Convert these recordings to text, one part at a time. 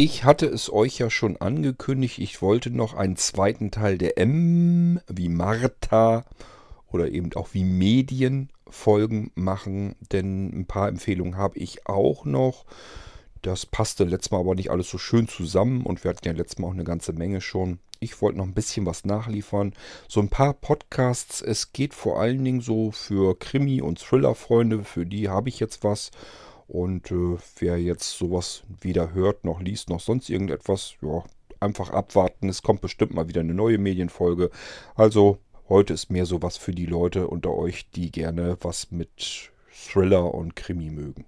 Ich hatte es euch ja schon angekündigt, ich wollte noch einen zweiten Teil der M wie Martha oder eben auch wie Medienfolgen machen, denn ein paar Empfehlungen habe ich auch noch. Das passte letztes Mal aber nicht alles so schön zusammen und wir hatten ja letztes Mal auch eine ganze Menge schon. Ich wollte noch ein bisschen was nachliefern. So ein paar Podcasts. Es geht vor allen Dingen so für Krimi- und Thriller-Freunde. Für die habe ich jetzt was. Und äh, wer jetzt sowas weder hört, noch liest, noch sonst irgendetwas, ja, einfach abwarten. Es kommt bestimmt mal wieder eine neue Medienfolge. Also heute ist mehr sowas für die Leute unter euch, die gerne was mit Thriller und Krimi mögen.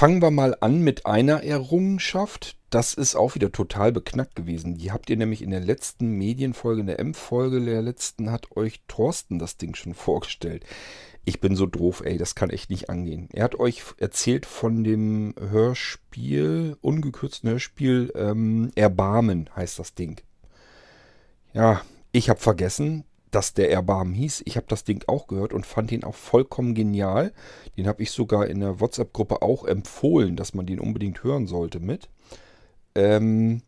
Fangen wir mal an mit einer Errungenschaft. Das ist auch wieder total beknackt gewesen. Die habt ihr nämlich in der letzten Medienfolge, in der M-Folge der letzten, hat euch Thorsten das Ding schon vorgestellt. Ich bin so doof, ey, das kann echt nicht angehen. Er hat euch erzählt von dem Hörspiel, ungekürzten Hörspiel, ähm, Erbarmen heißt das Ding. Ja, ich habe vergessen, dass der Erbarmen hieß. Ich habe das Ding auch gehört und fand ihn auch vollkommen genial. Den habe ich sogar in der WhatsApp-Gruppe auch empfohlen, dass man den unbedingt hören sollte mit. Ähm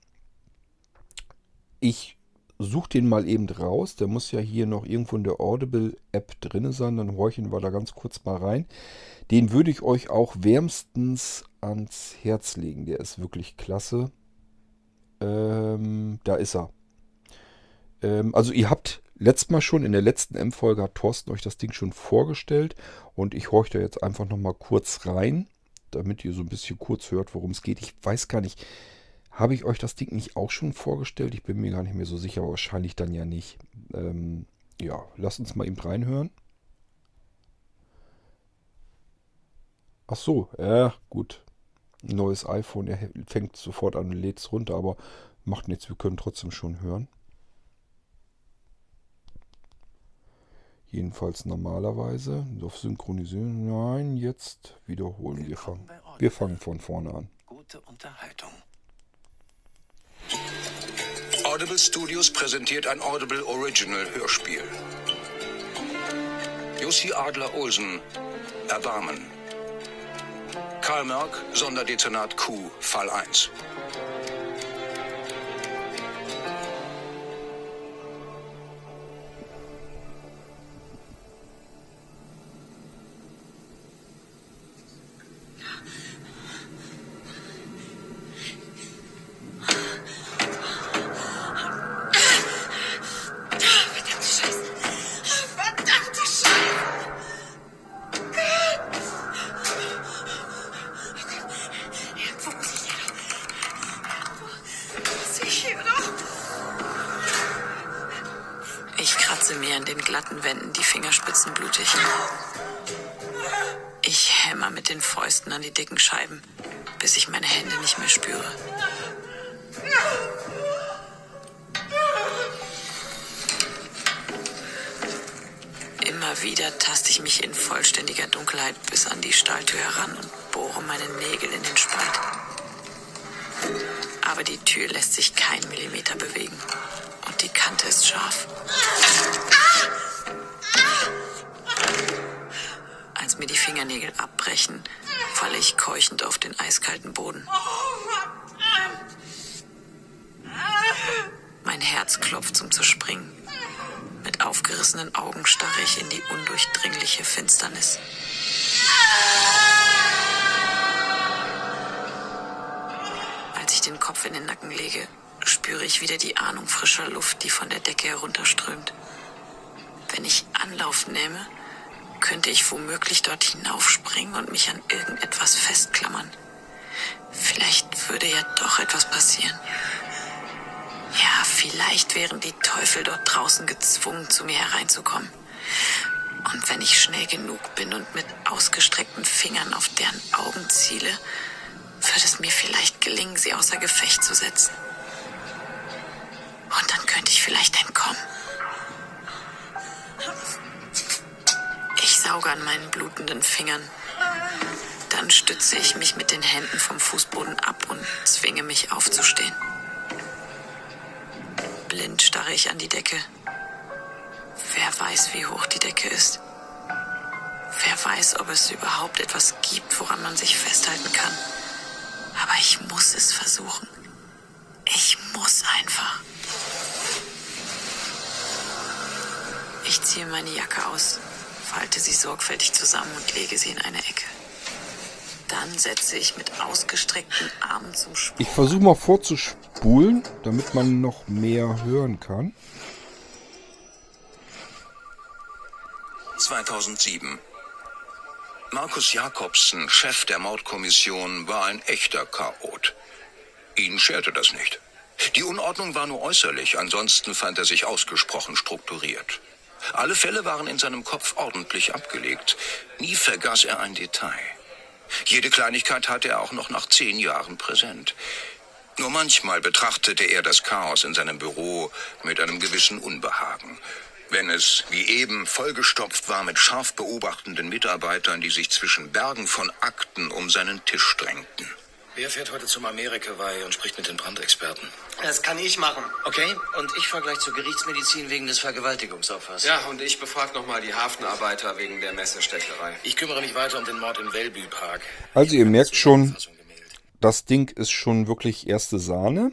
ich suche den mal eben raus. Der muss ja hier noch irgendwo in der Audible-App drin sein. Dann horchen wir da ganz kurz mal rein. Den würde ich euch auch wärmstens ans Herz legen. Der ist wirklich klasse. Ähm, da ist er. Ähm, also ihr habt letztes Mal schon, in der letzten M-Folge hat Thorsten euch das Ding schon vorgestellt und ich horche da jetzt einfach nochmal kurz rein, damit ihr so ein bisschen kurz hört, worum es geht. Ich weiß gar nicht, habe ich euch das Ding nicht auch schon vorgestellt? Ich bin mir gar nicht mehr so sicher, wahrscheinlich dann ja nicht. Ähm, ja, lasst uns mal eben reinhören. Ach so, ja, gut. Neues iPhone, er fängt sofort an und lädt es runter, aber macht nichts, wir können trotzdem schon hören. Jedenfalls normalerweise. Auf Synchronisieren. Nein, jetzt wiederholen. Wir fangen, wir fangen von vorne an. Gute Unterhaltung. Audible Studios präsentiert ein Audible Original Hörspiel. Jussi Adler Olsen, Erbarmen. Karl Merck, Sonderdezernat Q, Fall 1. an die dicken Scheiben, ich keuchend auf den eiskalten Boden. Mein Herz klopft zum Zerspringen. Mit aufgerissenen Augen starre ich in die undurchdringliche Finsternis. Als ich den Kopf in den Nacken lege, spüre ich wieder die Ahnung frischer Luft, die von der Decke herunterströmt. Wenn ich Anlauf nehme, könnte ich womöglich dort hinaufspringen und mich an irgendetwas festklammern. Vielleicht würde ja doch etwas passieren. Ja, vielleicht wären die Teufel dort draußen gezwungen, zu mir hereinzukommen. Und wenn ich schnell genug bin und mit ausgestreckten Fingern auf deren Augen ziele, wird es mir vielleicht gelingen, sie außer Gefecht zu setzen. Und dann könnte ich vielleicht entkommen. Sauge an meinen blutenden Fingern. Dann stütze ich mich mit den Händen vom Fußboden ab und zwinge mich aufzustehen. Blind starre ich an die Decke. Wer weiß, wie hoch die Decke ist. Wer weiß, ob es überhaupt etwas gibt, woran man sich festhalten kann. Aber ich muss es versuchen. Ich muss einfach. Ich ziehe meine Jacke aus, falte sie sorgfältig zusammen und lege sie in eine Ecke. Dann setze ich mit ausgestreckten Armen zum Sprung. Ich versuche mal vorzuspulen, damit man noch mehr hören kann. 2007. Markus Jakobsen, Chef der Mordkommission, war ein echter Chaot. Ihn scherte das nicht. Die Unordnung war nur äußerlich, ansonsten fand er sich ausgesprochen strukturiert. Alle Fälle waren in seinem Kopf ordentlich abgelegt. Nie vergaß er ein Detail. Jede Kleinigkeit hatte er auch noch nach zehn Jahren präsent. Nur manchmal betrachtete er das Chaos in seinem Büro mit einem gewissen Unbehagen. Wenn es, wie eben, vollgestopft war mit scharf beobachtenden Mitarbeitern, die sich zwischen Bergen von Akten um seinen Tisch drängten. Wer fährt heute zum Amerika-Weih und spricht mit den Brandexperten? Das kann ich machen. Okay, und ich fahre gleich zur Gerichtsmedizin wegen des Vergewaltigungsopfers. Ja, und ich befrage nochmal die Hafenarbeiter wegen der Messestecherei. Ich kümmere mich weiter um den Mord im Wellby Park. Also ihr merkt schon, das Ding ist schon wirklich erste Sahne.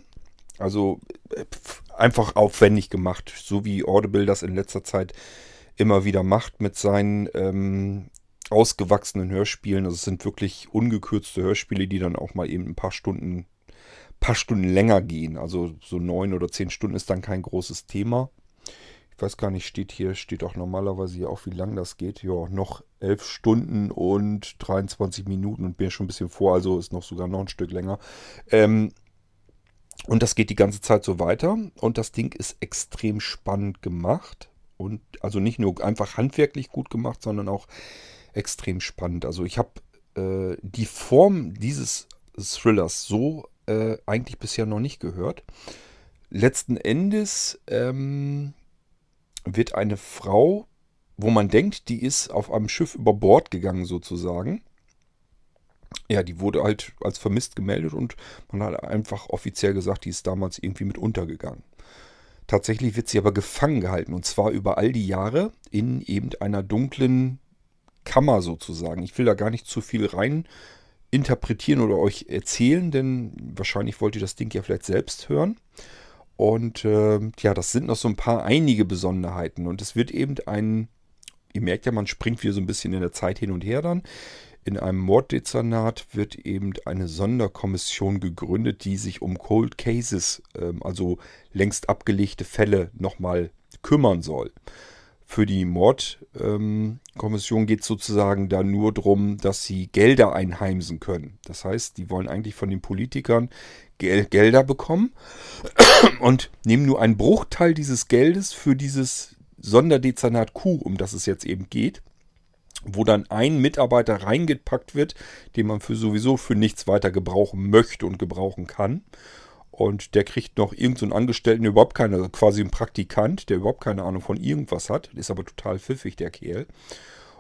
Also äh, einfach aufwendig gemacht, so wie Audible das in letzter Zeit immer wieder macht mit seinen ähm, ausgewachsenen Hörspielen. Also es sind wirklich ungekürzte Hörspiele, die dann auch mal eben ein paar Stunden, paar Stunden länger gehen. Also so neun oder zehn Stunden ist dann kein großes Thema. Ich weiß gar nicht, steht hier, steht auch normalerweise hier auch, wie lang das geht. Ja, noch elf Stunden und 23 Minuten und bin schon ein bisschen vor, also ist noch sogar noch ein Stück länger. Ähm, und das geht die ganze Zeit so weiter. Und das Ding ist extrem spannend gemacht. Und also nicht nur einfach handwerklich gut gemacht, sondern auch extrem spannend. Also ich habe äh, die Form dieses Thrillers so äh, eigentlich bisher noch nicht gehört. Letzten Endes ähm, wird eine Frau, wo man denkt, die ist auf einem Schiff über Bord gegangen sozusagen, ja, die wurde halt als vermisst gemeldet und man hat einfach offiziell gesagt, die ist damals irgendwie mit untergegangen. Tatsächlich wird sie aber gefangen gehalten und zwar über all die Jahre in eben einer dunklen Kammer sozusagen. Ich will da gar nicht zu viel rein interpretieren oder euch erzählen, denn wahrscheinlich wollt ihr das Ding ja vielleicht selbst hören. Und äh, ja, das sind noch so ein paar einige Besonderheiten. Und es wird eben ein, ihr merkt ja, man springt wieder so ein bisschen in der Zeit hin und her dann. In einem Morddezernat wird eben eine Sonderkommission gegründet, die sich um Cold Cases, ähm, also längst abgelegte Fälle, nochmal kümmern soll. Für die Mordkommission ähm, geht es sozusagen da nur darum, dass sie Gelder einheimsen können. Das heißt, die wollen eigentlich von den Politikern Gel Gelder bekommen und nehmen nur einen Bruchteil dieses Geldes für dieses Sonderdezernat Q, um das es jetzt eben geht wo dann ein Mitarbeiter reingepackt wird, den man für sowieso für nichts weiter gebrauchen möchte und gebrauchen kann. Und der kriegt noch irgendeinen so Angestellten, der überhaupt keine, quasi ein Praktikant, der überhaupt keine Ahnung von irgendwas hat, ist aber total pfiffig, der Kerl.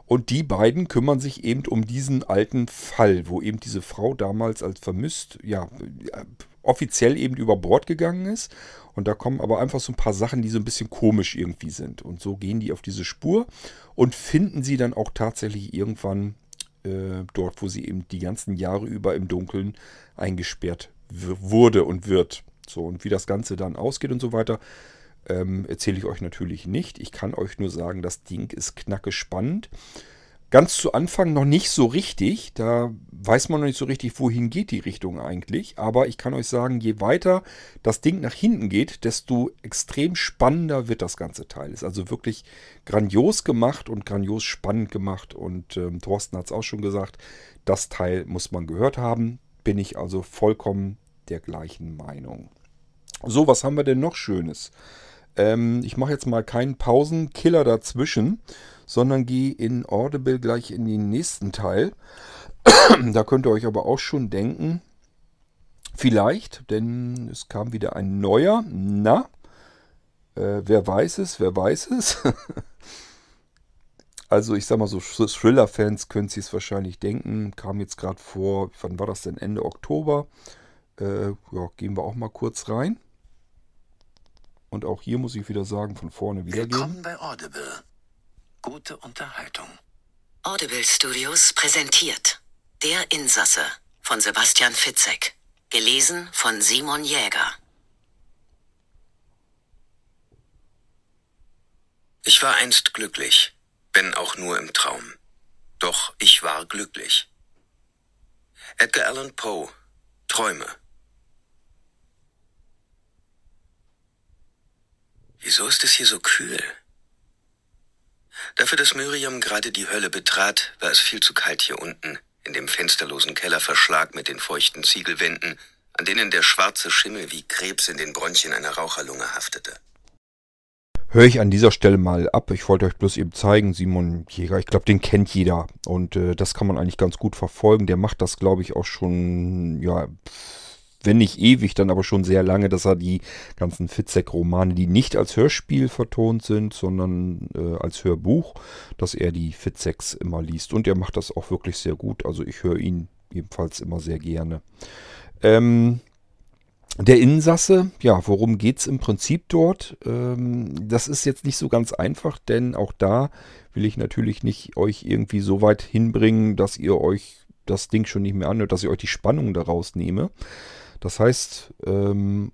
Und die beiden kümmern sich eben um diesen alten Fall, wo eben diese Frau damals als vermisst, ja, offiziell eben über Bord gegangen ist. Und da kommen aber einfach so ein paar Sachen, die so ein bisschen komisch irgendwie sind. Und so gehen die auf diese Spur und finden sie dann auch tatsächlich irgendwann äh, dort, wo sie eben die ganzen Jahre über im Dunkeln eingesperrt wurde und wird. So, und wie das Ganze dann ausgeht und so weiter, ähm, erzähle ich euch natürlich nicht. Ich kann euch nur sagen, das Ding ist knacke spannend. Ganz zu Anfang noch nicht so richtig. Da weiß man noch nicht so richtig, wohin geht die Richtung eigentlich. Aber ich kann euch sagen, je weiter das Ding nach hinten geht, desto extrem spannender wird das ganze Teil. Ist also wirklich grandios gemacht und grandios spannend gemacht. Und ähm, Thorsten hat es auch schon gesagt, das Teil muss man gehört haben. Bin ich also vollkommen der gleichen Meinung. So, was haben wir denn noch Schönes? Ähm, ich mache jetzt mal keinen Pausenkiller dazwischen sondern gehe in Audible gleich in den nächsten Teil. da könnt ihr euch aber auch schon denken, vielleicht, denn es kam wieder ein neuer. Na, äh, wer weiß es, wer weiß es. Also ich sag mal so, Thriller-Fans können sich es wahrscheinlich denken. Kam jetzt gerade vor, wann war das denn? Ende Oktober. Äh, ja, gehen wir auch mal kurz rein. Und auch hier muss ich wieder sagen, von vorne wiedergehen. Willkommen bei Audible. Gute Unterhaltung. Audible Studios präsentiert Der Insasse von Sebastian Fitzek. Gelesen von Simon Jäger. Ich war einst glücklich, wenn auch nur im Traum. Doch ich war glücklich. Edgar Allan Poe, Träume. Wieso ist es hier so kühl? Dafür, dass Miriam gerade die Hölle betrat, war es viel zu kalt hier unten, in dem fensterlosen Kellerverschlag mit den feuchten Ziegelwänden, an denen der schwarze Schimmel wie Krebs in den Bronchien einer Raucherlunge haftete. Höre ich an dieser Stelle mal ab. Ich wollte euch bloß eben zeigen, Simon Jäger, ich glaube, den kennt jeder. Und äh, das kann man eigentlich ganz gut verfolgen. Der macht das, glaube ich, auch schon, ja, wenn nicht ewig, dann aber schon sehr lange, dass er die ganzen Fitzek-Romane, die nicht als Hörspiel vertont sind, sondern äh, als Hörbuch, dass er die Fitzeks immer liest. Und er macht das auch wirklich sehr gut. Also ich höre ihn ebenfalls immer sehr gerne. Ähm, der Insasse, ja, worum geht es im Prinzip dort? Ähm, das ist jetzt nicht so ganz einfach, denn auch da will ich natürlich nicht euch irgendwie so weit hinbringen, dass ihr euch das Ding schon nicht mehr anhört, dass ich euch die Spannung daraus nehme. Das heißt, ähm,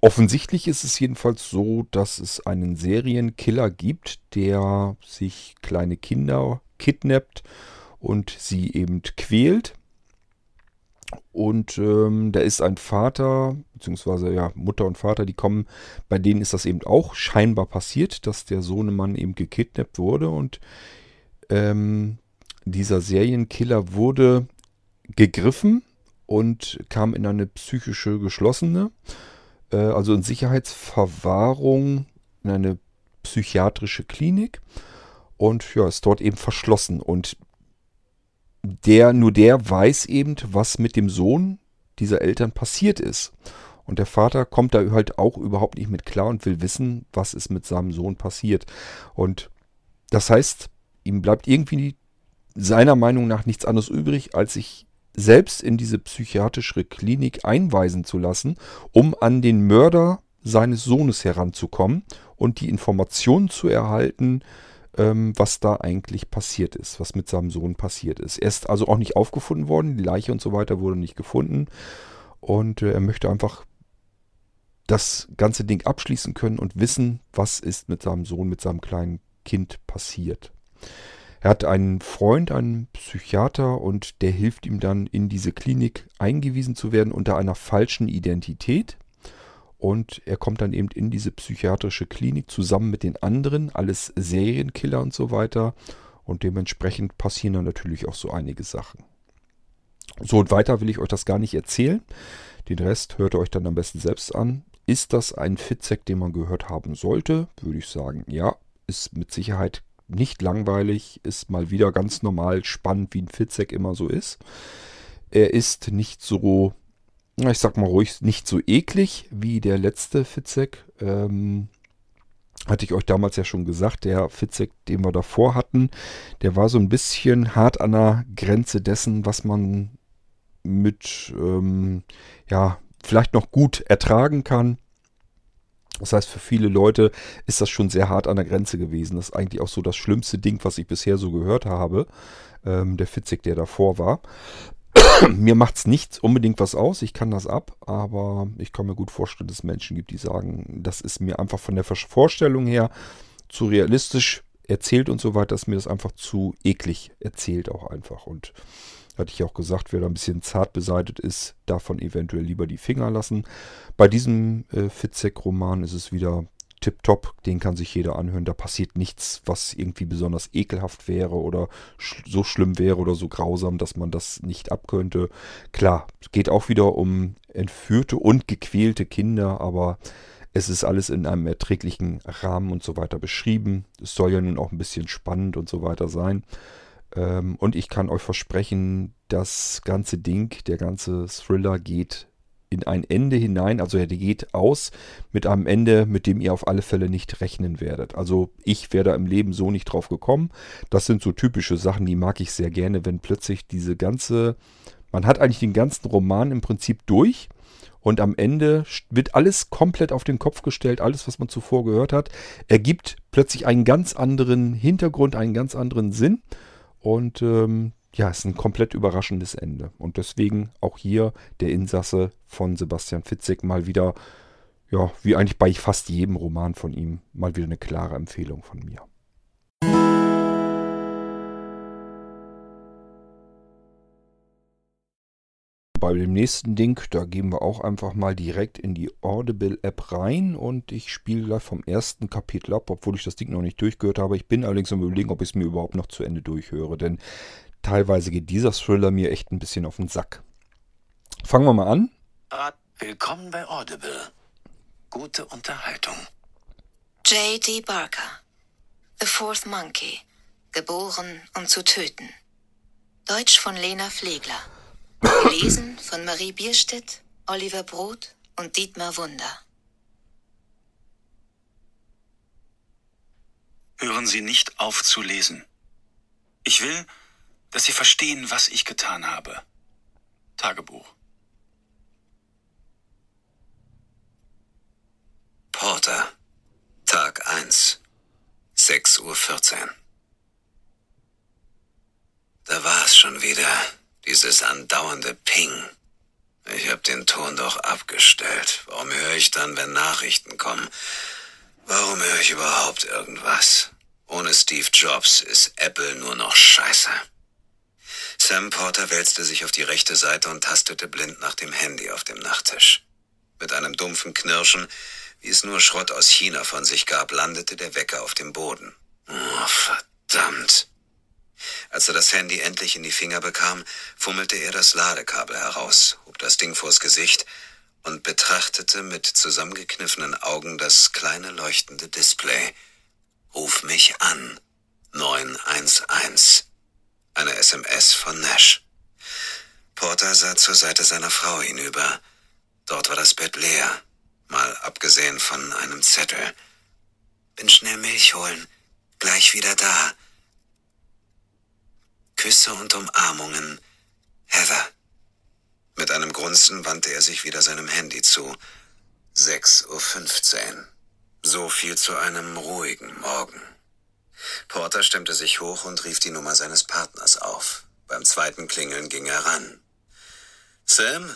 offensichtlich ist es jedenfalls so, dass es einen Serienkiller gibt, der sich kleine Kinder kidnappt und sie eben quält. Und ähm, da ist ein Vater, beziehungsweise ja, Mutter und Vater, die kommen, bei denen ist das eben auch scheinbar passiert, dass der Sohnemann eben gekidnappt wurde. Und ähm, dieser Serienkiller wurde gegriffen und kam in eine psychische geschlossene, äh, also in Sicherheitsverwahrung in eine psychiatrische Klinik und ja, ist dort eben verschlossen. Und der, nur der weiß eben, was mit dem Sohn dieser Eltern passiert ist. Und der Vater kommt da halt auch überhaupt nicht mit klar und will wissen, was ist mit seinem Sohn passiert. Und das heißt, ihm bleibt irgendwie seiner Meinung nach nichts anderes übrig, als sich selbst in diese psychiatrische Klinik einweisen zu lassen, um an den Mörder seines Sohnes heranzukommen und die Informationen zu erhalten, ähm, was da eigentlich passiert ist, was mit seinem Sohn passiert ist. Er ist also auch nicht aufgefunden worden, die Leiche und so weiter wurde nicht gefunden. Und äh, er möchte einfach das ganze Ding abschließen können und wissen, was ist mit seinem Sohn, mit seinem kleinen Kind passiert. Er hat einen Freund, einen Psychiater und der hilft ihm dann in diese Klinik eingewiesen zu werden unter einer falschen Identität. Und er kommt dann eben in diese psychiatrische Klinik zusammen mit den anderen, alles Serienkiller und so weiter. Und dementsprechend passieren dann natürlich auch so einige Sachen. So und weiter will ich euch das gar nicht erzählen. Den Rest hört ihr euch dann am besten selbst an. Ist das ein Fitzek, den man gehört haben sollte? Würde ich sagen, ja. Ist mit Sicherheit nicht langweilig, ist mal wieder ganz normal spannend, wie ein Fitzek immer so ist. Er ist nicht so ich sag mal ruhig, nicht so eklig wie der letzte Fitzek. Ähm, hatte ich euch damals ja schon gesagt, der Fitzek, den wir davor hatten, der war so ein bisschen hart an der Grenze dessen, was man mit, ähm, ja, vielleicht noch gut ertragen kann. Das heißt, für viele Leute ist das schon sehr hart an der Grenze gewesen. Das ist eigentlich auch so das schlimmste Ding, was ich bisher so gehört habe. Ähm, der Fitzek, der davor war. mir macht es nicht unbedingt was aus, ich kann das ab, aber ich kann mir gut vorstellen, dass es Menschen gibt, die sagen, das ist mir einfach von der Vorstellung her zu realistisch erzählt und so weiter, dass mir das einfach zu eklig erzählt auch einfach. Und hatte ich auch gesagt, wer da ein bisschen zart beseitet ist, davon eventuell lieber die Finger lassen. Bei diesem äh, Fitzek-Roman ist es wieder tipptopp, den kann sich jeder anhören. Da passiert nichts, was irgendwie besonders ekelhaft wäre oder sch so schlimm wäre oder so grausam, dass man das nicht abkönnte. Klar, es geht auch wieder um entführte und gequälte Kinder, aber es ist alles in einem erträglichen Rahmen und so weiter beschrieben. Es soll ja nun auch ein bisschen spannend und so weiter sein. Ähm, und ich kann euch versprechen, das ganze Ding, der ganze Thriller geht in ein Ende hinein. Also er geht aus mit einem Ende, mit dem ihr auf alle Fälle nicht rechnen werdet. Also ich wäre da im Leben so nicht drauf gekommen. Das sind so typische Sachen, die mag ich sehr gerne, wenn plötzlich diese ganze, man hat eigentlich den ganzen Roman im Prinzip durch. Und am Ende wird alles komplett auf den Kopf gestellt, alles, was man zuvor gehört hat, ergibt plötzlich einen ganz anderen Hintergrund, einen ganz anderen Sinn. Und ähm, ja, ist ein komplett überraschendes Ende. Und deswegen auch hier der Insasse von Sebastian Fitzek mal wieder, ja, wie eigentlich bei fast jedem Roman von ihm, mal wieder eine klare Empfehlung von mir. Bei dem nächsten Ding, da gehen wir auch einfach mal direkt in die Audible-App rein und ich spiele gleich vom ersten Kapitel ab, obwohl ich das Ding noch nicht durchgehört habe. Ich bin allerdings am überlegen, ob ich es mir überhaupt noch zu Ende durchhöre, denn teilweise geht dieser Thriller mir echt ein bisschen auf den Sack. Fangen wir mal an. Willkommen bei Audible. Gute Unterhaltung. J.D. Barker. The Fourth Monkey. Geboren, um zu töten. Deutsch von Lena Flegler. Gelesen von Marie Bierstedt, Oliver Brot und Dietmar Wunder. Hören Sie nicht auf zu lesen. Ich will, dass Sie verstehen, was ich getan habe. Tagebuch. Porter. Tag 1. 6.14 Uhr. Da war es schon wieder. Dieses andauernde Ping. Ich hab den Ton doch abgestellt. Warum höre ich dann, wenn Nachrichten kommen? Warum höre ich überhaupt irgendwas? Ohne Steve Jobs ist Apple nur noch Scheiße. Sam Porter wälzte sich auf die rechte Seite und tastete blind nach dem Handy auf dem Nachttisch. Mit einem dumpfen Knirschen, wie es nur Schrott aus China von sich gab, landete der Wecker auf dem Boden. Oh, verdammt. Als er das Handy endlich in die Finger bekam, fummelte er das Ladekabel heraus, hob das Ding vors Gesicht und betrachtete mit zusammengekniffenen Augen das kleine leuchtende Display. Ruf mich an. 911. Eine SMS von Nash. Porter sah zur Seite seiner Frau hinüber. Dort war das Bett leer, mal abgesehen von einem Zettel. Bin schnell Milch holen. Gleich wieder da. Küsse und Umarmungen. Heather. Mit einem Grunzen wandte er sich wieder seinem Handy zu. 6.15 Uhr. So viel zu einem ruhigen Morgen. Porter stemmte sich hoch und rief die Nummer seines Partners auf. Beim zweiten Klingeln ging er ran. Sam?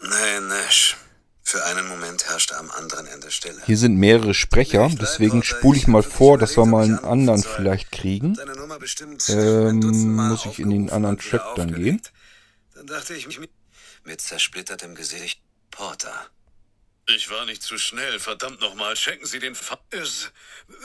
Nein, Nash. Für einen Moment herrschte am anderen Ende Stille. Hier sind mehrere Sprecher, deswegen spule ich mal vor, dass wir mal einen anderen vielleicht kriegen. Ähm, muss ich in den anderen Track dann gehen. Dann dachte ich mich mit zersplittertem Gesicht. Porter. Ich war nicht zu schnell. Verdammt nochmal. Checken Sie den Fa es,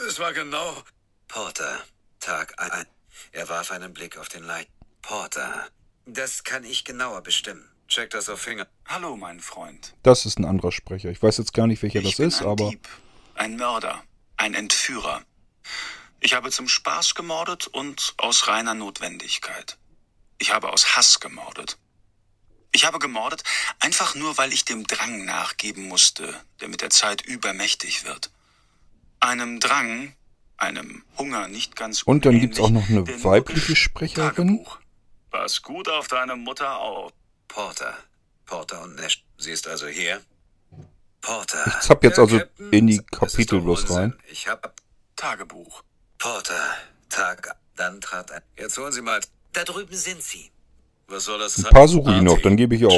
es war genau. Porter. Tag 1. Er warf einen Blick auf den Leit. Porter. Das kann ich genauer bestimmen. Check das auf Finger. Hallo, mein Freund. Das ist ein anderer Sprecher. Ich weiß jetzt gar nicht, welcher ich das bin ist, ein aber Dieb, ein Mörder, ein Entführer. Ich habe zum Spaß gemordet und aus reiner Notwendigkeit. Ich habe aus Hass gemordet. Ich habe gemordet, einfach nur, weil ich dem Drang nachgeben musste, der mit der Zeit übermächtig wird. Einem Drang, einem Hunger nicht ganz und dann gibt's auch noch eine weibliche Sprecherin. Tagebuch. Pass gut auf deine Mutter auf. Porter. Porter und Nash. Sie ist also hier? Porter. Ich zapp jetzt also Captain, in die Kapitel bloß rein. Ich hab Tagebuch. Porter. Tag. Dann trat ein. Jetzt holen Sie mal. Da drüben sind Sie. Was soll das ein paar suche ich noch, dann gebe ich auf.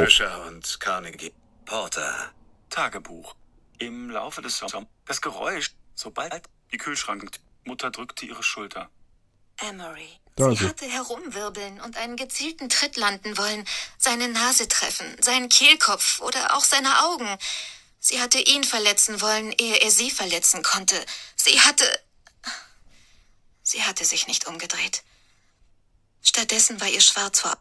Und Carnegie. Porter. Tagebuch. Im Laufe des Sommers. Das Geräusch, sobald die Kühlschrank. Mutter drückte ihre Schulter. Emery. Da Sie er. hatte herumwirbeln und einen gezielten Tritt landen wollen, seine Nase treffen, seinen Kehlkopf oder auch seine Augen. Sie hatte ihn verletzen wollen, ehe er sie verletzen konnte. Sie hatte. Sie hatte sich nicht umgedreht. Stattdessen war ihr schwarz vor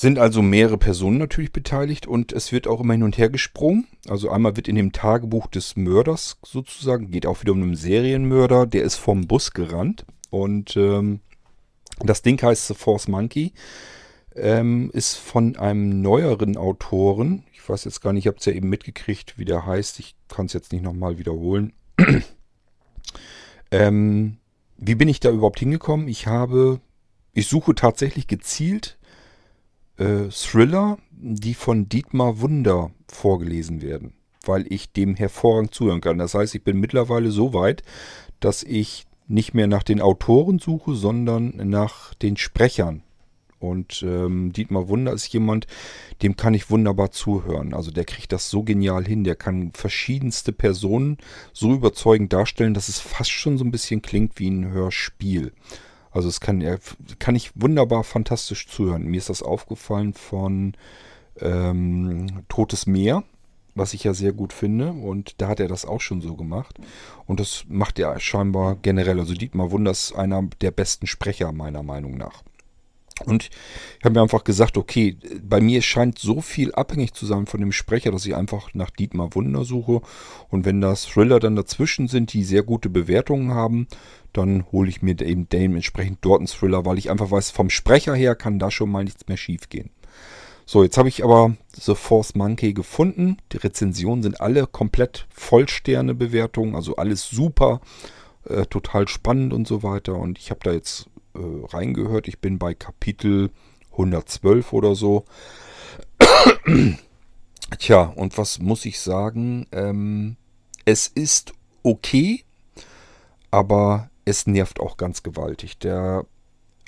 Sind also mehrere Personen natürlich beteiligt und es wird auch immer hin und her gesprungen. Also einmal wird in dem Tagebuch des Mörders sozusagen, geht auch wieder um einen Serienmörder, der ist vom Bus gerannt und ähm, das Ding heißt The Force Monkey. Ähm, ist von einem neueren Autoren. Ich weiß jetzt gar nicht, ich habe es ja eben mitgekriegt, wie der heißt. Ich kann es jetzt nicht nochmal wiederholen. ähm, wie bin ich da überhaupt hingekommen? Ich habe, ich suche tatsächlich gezielt äh, Thriller, die von Dietmar Wunder vorgelesen werden, weil ich dem hervorragend zuhören kann. Das heißt, ich bin mittlerweile so weit, dass ich nicht mehr nach den Autoren suche, sondern nach den Sprechern. Und ähm, Dietmar Wunder ist jemand, dem kann ich wunderbar zuhören. Also der kriegt das so genial hin. Der kann verschiedenste Personen so überzeugend darstellen, dass es fast schon so ein bisschen klingt wie ein Hörspiel. Also es kann, kann ich wunderbar fantastisch zuhören. Mir ist das aufgefallen von ähm, Totes Meer, was ich ja sehr gut finde. Und da hat er das auch schon so gemacht. Und das macht er scheinbar generell. Also Dietmar Wunder ist einer der besten Sprecher meiner Meinung nach. Und ich habe mir einfach gesagt, okay, bei mir scheint so viel abhängig zu sein von dem Sprecher, dass ich einfach nach Dietmar Wunder suche. Und wenn das Thriller dann dazwischen sind, die sehr gute Bewertungen haben, dann hole ich mir eben dementsprechend dort einen Thriller, weil ich einfach weiß, vom Sprecher her kann da schon mal nichts mehr schief gehen. So, jetzt habe ich aber The Force Monkey gefunden. Die Rezensionen sind alle komplett Vollsterne-Bewertungen, also alles super, äh, total spannend und so weiter. Und ich habe da jetzt äh, reingehört. Ich bin bei Kapitel 112 oder so. Tja, und was muss ich sagen? Ähm, es ist okay, aber es nervt auch ganz gewaltig. Der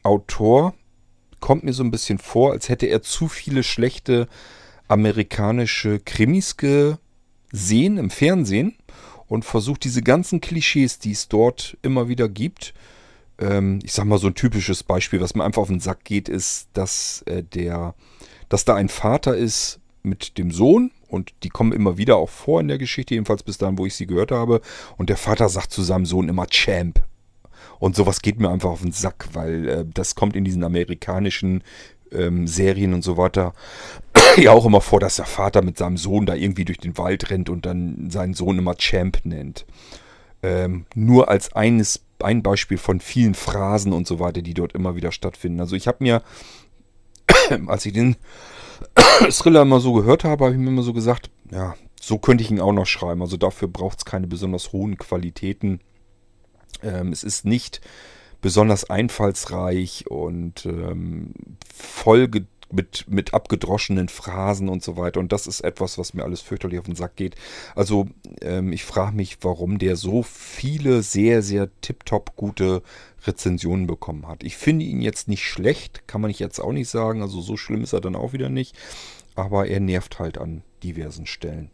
Autor kommt mir so ein bisschen vor, als hätte er zu viele schlechte amerikanische Krimis gesehen im Fernsehen und versucht diese ganzen Klischees, die es dort immer wieder gibt, ähm, ich sag mal so ein typisches Beispiel, was mir einfach auf den Sack geht, ist, dass äh, der, dass da ein Vater ist mit dem Sohn und die kommen immer wieder auch vor in der Geschichte, jedenfalls bis dahin, wo ich sie gehört habe. Und der Vater sagt zu seinem Sohn immer Champ. Und sowas geht mir einfach auf den Sack, weil äh, das kommt in diesen amerikanischen ähm, Serien und so weiter ja auch immer vor, dass der Vater mit seinem Sohn da irgendwie durch den Wald rennt und dann seinen Sohn immer Champ nennt. Ähm, nur als eines ein Beispiel von vielen Phrasen und so weiter, die dort immer wieder stattfinden. Also ich habe mir, als ich den Thriller immer so gehört habe, habe ich mir immer so gesagt, ja, so könnte ich ihn auch noch schreiben. Also dafür braucht es keine besonders hohen Qualitäten. Ähm, es ist nicht besonders einfallsreich und ähm, voll mit, mit abgedroschenen Phrasen und so weiter. Und das ist etwas, was mir alles fürchterlich auf den Sack geht. Also ähm, ich frage mich, warum der so viele sehr, sehr tiptop gute Rezensionen bekommen hat. Ich finde ihn jetzt nicht schlecht, kann man jetzt auch nicht sagen. Also so schlimm ist er dann auch wieder nicht. Aber er nervt halt an diversen Stellen.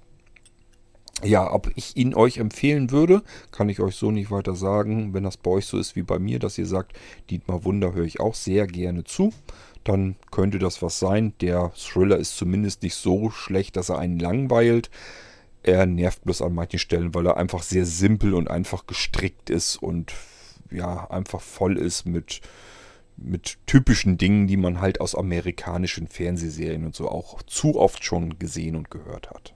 Ja, ob ich ihn euch empfehlen würde, kann ich euch so nicht weiter sagen. Wenn das bei euch so ist wie bei mir, dass ihr sagt, Dietmar Wunder höre ich auch sehr gerne zu dann könnte das was sein. Der Thriller ist zumindest nicht so schlecht, dass er einen langweilt. Er nervt bloß an manchen Stellen, weil er einfach sehr simpel und einfach gestrickt ist und ja, einfach voll ist mit, mit typischen Dingen, die man halt aus amerikanischen Fernsehserien und so auch zu oft schon gesehen und gehört hat.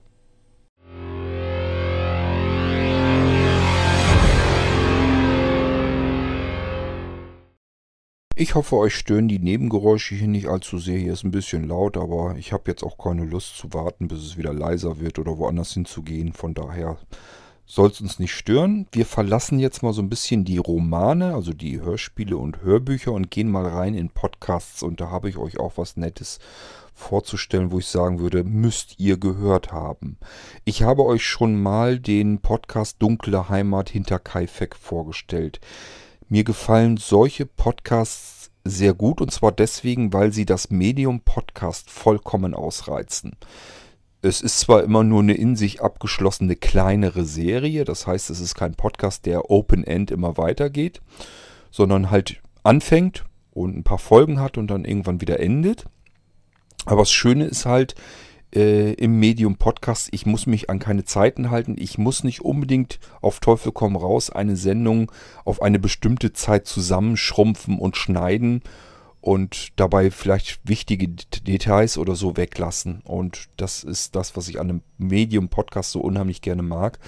Ich hoffe, euch stören die Nebengeräusche hier nicht allzu sehr. Hier ist ein bisschen laut, aber ich habe jetzt auch keine Lust zu warten, bis es wieder leiser wird oder woanders hinzugehen. Von daher soll es uns nicht stören. Wir verlassen jetzt mal so ein bisschen die Romane, also die Hörspiele und Hörbücher und gehen mal rein in Podcasts. Und da habe ich euch auch was Nettes vorzustellen, wo ich sagen würde, müsst ihr gehört haben. Ich habe euch schon mal den Podcast Dunkle Heimat hinter Kaifek vorgestellt. Mir gefallen solche Podcasts sehr gut und zwar deswegen, weil sie das Medium Podcast vollkommen ausreizen. Es ist zwar immer nur eine in sich abgeschlossene kleinere Serie, das heißt, es ist kein Podcast, der Open End immer weitergeht, sondern halt anfängt und ein paar Folgen hat und dann irgendwann wieder endet. Aber das Schöne ist halt, äh, im Medium Podcast, ich muss mich an keine Zeiten halten. Ich muss nicht unbedingt auf Teufel komm raus eine Sendung auf eine bestimmte Zeit zusammenschrumpfen und schneiden und dabei vielleicht wichtige Details oder so weglassen. Und das ist das, was ich an einem Medium Podcast so unheimlich gerne mag.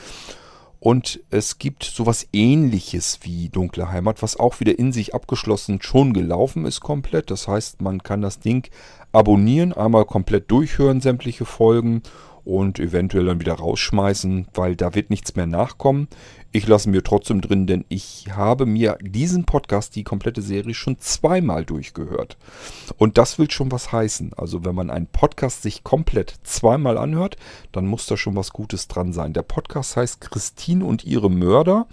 Und es gibt sowas ähnliches wie Dunkle Heimat, was auch wieder in sich abgeschlossen schon gelaufen ist komplett. Das heißt, man kann das Ding abonnieren, einmal komplett durchhören, sämtliche Folgen und eventuell dann wieder rausschmeißen, weil da wird nichts mehr nachkommen. Ich lasse mir trotzdem drin, denn ich habe mir diesen Podcast, die komplette Serie, schon zweimal durchgehört. Und das will schon was heißen. Also wenn man einen Podcast sich komplett zweimal anhört, dann muss da schon was Gutes dran sein. Der Podcast heißt Christine und ihre Mörder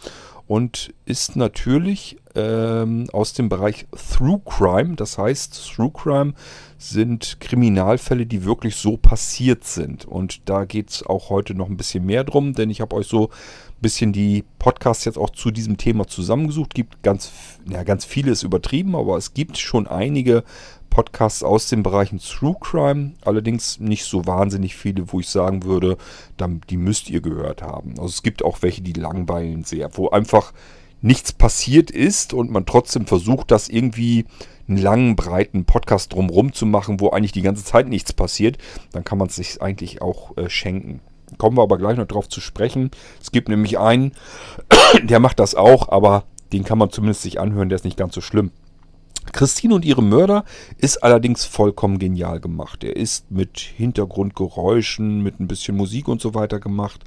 und ist natürlich ähm, aus dem Bereich Through Crime. Das heißt, Through Crime sind Kriminalfälle, die wirklich so passiert sind. Und da geht es auch heute noch ein bisschen mehr drum, denn ich habe euch so ein bisschen die Podcasts jetzt auch zu diesem Thema zusammengesucht. Gibt ganz, ja, ganz vieles übertrieben, aber es gibt schon einige Podcasts aus den Bereichen True Crime, allerdings nicht so wahnsinnig viele, wo ich sagen würde, die müsst ihr gehört haben. Also es gibt auch welche, die langweilen sehr, wo einfach nichts passiert ist und man trotzdem versucht, das irgendwie einen langen, breiten Podcast drumherum zu machen, wo eigentlich die ganze Zeit nichts passiert, dann kann man es sich eigentlich auch äh, schenken. Kommen wir aber gleich noch drauf zu sprechen. Es gibt nämlich einen, der macht das auch, aber den kann man zumindest sich anhören, der ist nicht ganz so schlimm. Christine und ihre Mörder ist allerdings vollkommen genial gemacht. Er ist mit Hintergrundgeräuschen, mit ein bisschen Musik und so weiter gemacht.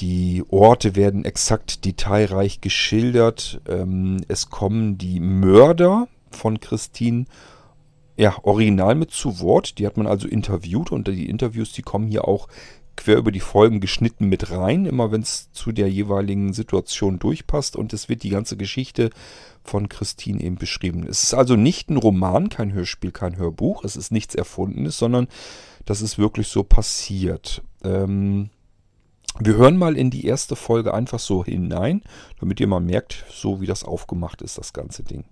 Die Orte werden exakt detailreich geschildert. Ähm, es kommen die Mörder von Christine ja, original mit zu Wort. Die hat man also interviewt und die Interviews, die kommen hier auch quer über die Folgen geschnitten mit rein, immer wenn es zu der jeweiligen Situation durchpasst und es wird die ganze Geschichte von Christine eben beschrieben. Es ist also nicht ein Roman, kein Hörspiel, kein Hörbuch, es ist nichts Erfundenes, sondern das ist wirklich so passiert. Ähm, wir hören mal in die erste Folge einfach so hinein, damit ihr mal merkt, so wie das aufgemacht ist, das ganze Ding.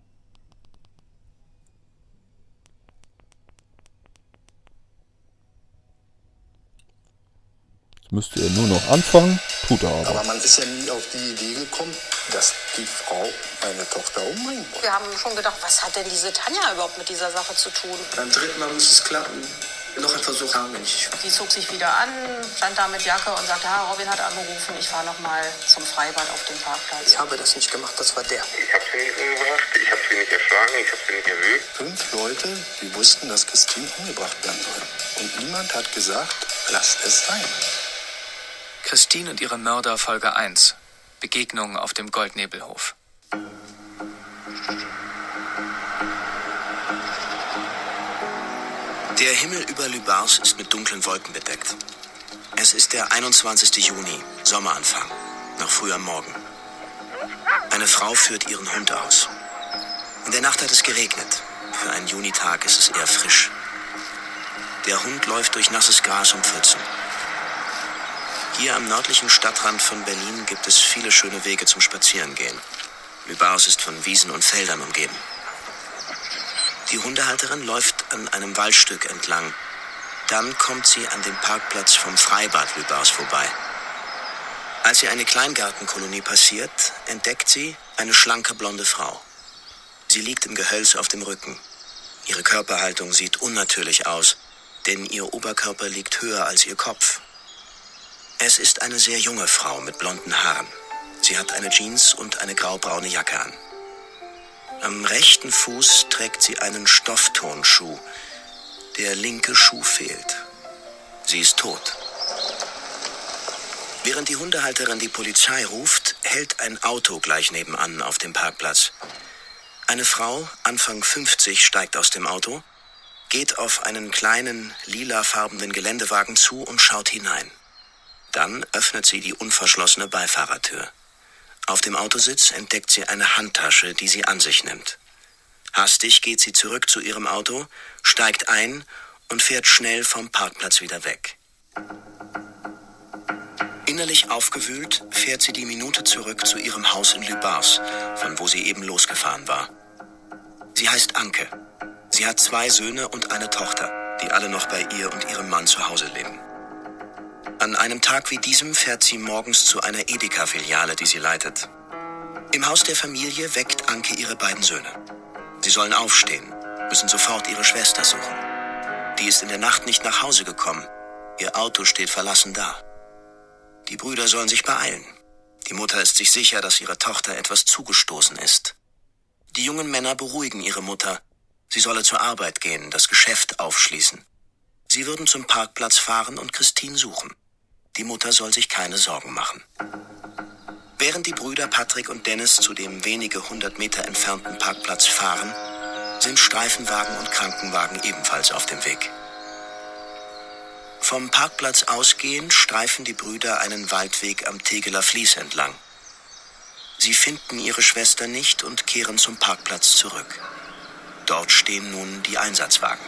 Jetzt müsste er nur noch anfangen, tut er aber. Aber man ist ja nie auf die Idee gekommen, dass die Frau meine Tochter umbringen wollte. Wir haben schon gedacht, was hat denn diese Tanja überhaupt mit dieser Sache zu tun? Beim dritten Mal muss es klappen. Noch ein Versuch haben wir nicht. Die zog sich wieder an, stand da mit Jacke und sagte, ha, Robin hat angerufen, ich fahre noch mal zum Freibad auf den Parkplatz. Ich habe das nicht gemacht, das war der. Ich habe sie nicht umgebracht, ich habe sie nicht erschlagen, ich habe sie nicht erwürgt. Fünf Leute, die wussten, dass Christine umgebracht werden soll. Und niemand hat gesagt, lasst es sein. Christine und ihre Mörder Folge 1. Begegnung auf dem Goldnebelhof. Der Himmel über Lübars ist mit dunklen Wolken bedeckt. Es ist der 21. Juni, Sommeranfang, noch früh am Morgen. Eine Frau führt ihren Hund aus. In der Nacht hat es geregnet. Für einen Junitag ist es eher frisch. Der Hund läuft durch nasses Gras und Pfützen. Hier am nördlichen Stadtrand von Berlin gibt es viele schöne Wege zum Spazierengehen. Lübars ist von Wiesen und Feldern umgeben. Die Hundehalterin läuft an einem Waldstück entlang. Dann kommt sie an dem Parkplatz vom Freibad Lübars vorbei. Als sie eine Kleingartenkolonie passiert, entdeckt sie eine schlanke blonde Frau. Sie liegt im Gehölz auf dem Rücken. Ihre Körperhaltung sieht unnatürlich aus, denn ihr Oberkörper liegt höher als ihr Kopf. Es ist eine sehr junge Frau mit blonden Haaren. Sie hat eine Jeans und eine graubraune Jacke an. Am rechten Fuß trägt sie einen Stofftonschuh. Der linke Schuh fehlt. Sie ist tot. Während die Hundehalterin die Polizei ruft, hält ein Auto gleich nebenan auf dem Parkplatz. Eine Frau, Anfang 50, steigt aus dem Auto, geht auf einen kleinen, lilafarbenen Geländewagen zu und schaut hinein. Dann öffnet sie die unverschlossene Beifahrertür. Auf dem Autositz entdeckt sie eine Handtasche, die sie an sich nimmt. Hastig geht sie zurück zu ihrem Auto, steigt ein und fährt schnell vom Parkplatz wieder weg. Innerlich aufgewühlt fährt sie die Minute zurück zu ihrem Haus in Lübars, von wo sie eben losgefahren war. Sie heißt Anke. Sie hat zwei Söhne und eine Tochter, die alle noch bei ihr und ihrem Mann zu Hause leben. An einem Tag wie diesem fährt sie morgens zu einer Edeka-Filiale, die sie leitet. Im Haus der Familie weckt Anke ihre beiden Söhne. Sie sollen aufstehen, müssen sofort ihre Schwester suchen. Die ist in der Nacht nicht nach Hause gekommen. Ihr Auto steht verlassen da. Die Brüder sollen sich beeilen. Die Mutter ist sich sicher, dass ihrer Tochter etwas zugestoßen ist. Die jungen Männer beruhigen ihre Mutter. Sie solle zur Arbeit gehen, das Geschäft aufschließen. Sie würden zum Parkplatz fahren und Christine suchen. Die Mutter soll sich keine Sorgen machen. Während die Brüder Patrick und Dennis zu dem wenige hundert Meter entfernten Parkplatz fahren, sind Streifenwagen und Krankenwagen ebenfalls auf dem Weg. Vom Parkplatz ausgehend streifen die Brüder einen Waldweg am Tegeler Fließ entlang. Sie finden ihre Schwester nicht und kehren zum Parkplatz zurück. Dort stehen nun die Einsatzwagen.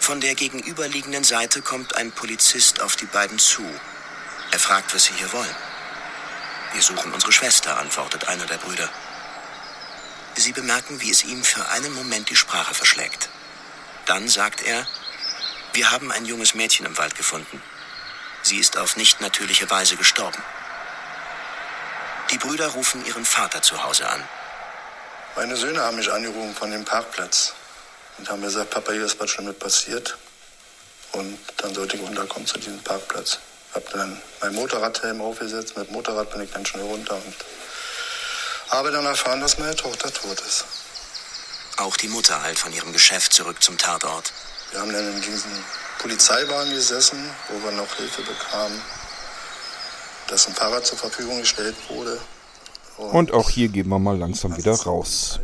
Von der gegenüberliegenden Seite kommt ein Polizist auf die beiden zu. Er fragt, was sie hier wollen. Wir suchen unsere Schwester, antwortet einer der Brüder. Sie bemerken, wie es ihm für einen Moment die Sprache verschlägt. Dann sagt er, wir haben ein junges Mädchen im Wald gefunden. Sie ist auf nicht natürliche Weise gestorben. Die Brüder rufen ihren Vater zu Hause an. Meine Söhne haben mich angerufen von dem Parkplatz und haben gesagt, Papa, hier ist was schon mit passiert. Und dann sollte ich runterkommen zu diesem Parkplatz. Hab dann mein Motorradhelm aufgesetzt, mit Motorrad bin ich dann schnell runter und habe dann erfahren, dass meine Tochter tot ist. Auch die Mutter eilt von ihrem Geschäft zurück zum Tatort. Wir haben dann in diesem Polizeiwagen gesessen, wo wir noch Hilfe bekamen, dass ein Fahrrad zur Verfügung gestellt wurde. Und, und auch hier gehen wir mal langsam wieder raus.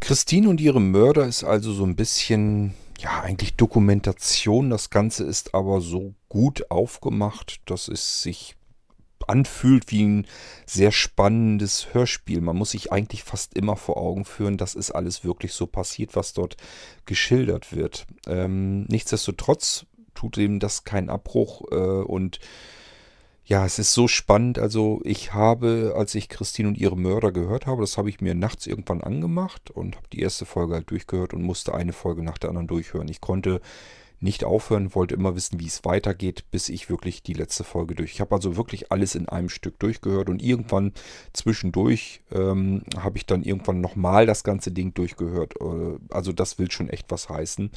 Christine und ihre Mörder ist also so ein bisschen, ja, eigentlich Dokumentation. Das Ganze ist aber so gut aufgemacht, dass es sich anfühlt wie ein sehr spannendes Hörspiel. Man muss sich eigentlich fast immer vor Augen führen, das ist alles wirklich so passiert, was dort geschildert wird. Ähm, nichtsdestotrotz tut dem das keinen Abbruch äh, und ja, es ist so spannend. Also ich habe, als ich Christine und ihre Mörder gehört habe, das habe ich mir nachts irgendwann angemacht und habe die erste Folge halt durchgehört und musste eine Folge nach der anderen durchhören. Ich konnte nicht aufhören, wollte immer wissen, wie es weitergeht, bis ich wirklich die letzte Folge durch. Ich habe also wirklich alles in einem Stück durchgehört und irgendwann zwischendurch ähm, habe ich dann irgendwann nochmal das ganze Ding durchgehört. Äh, also das will schon echt was heißen.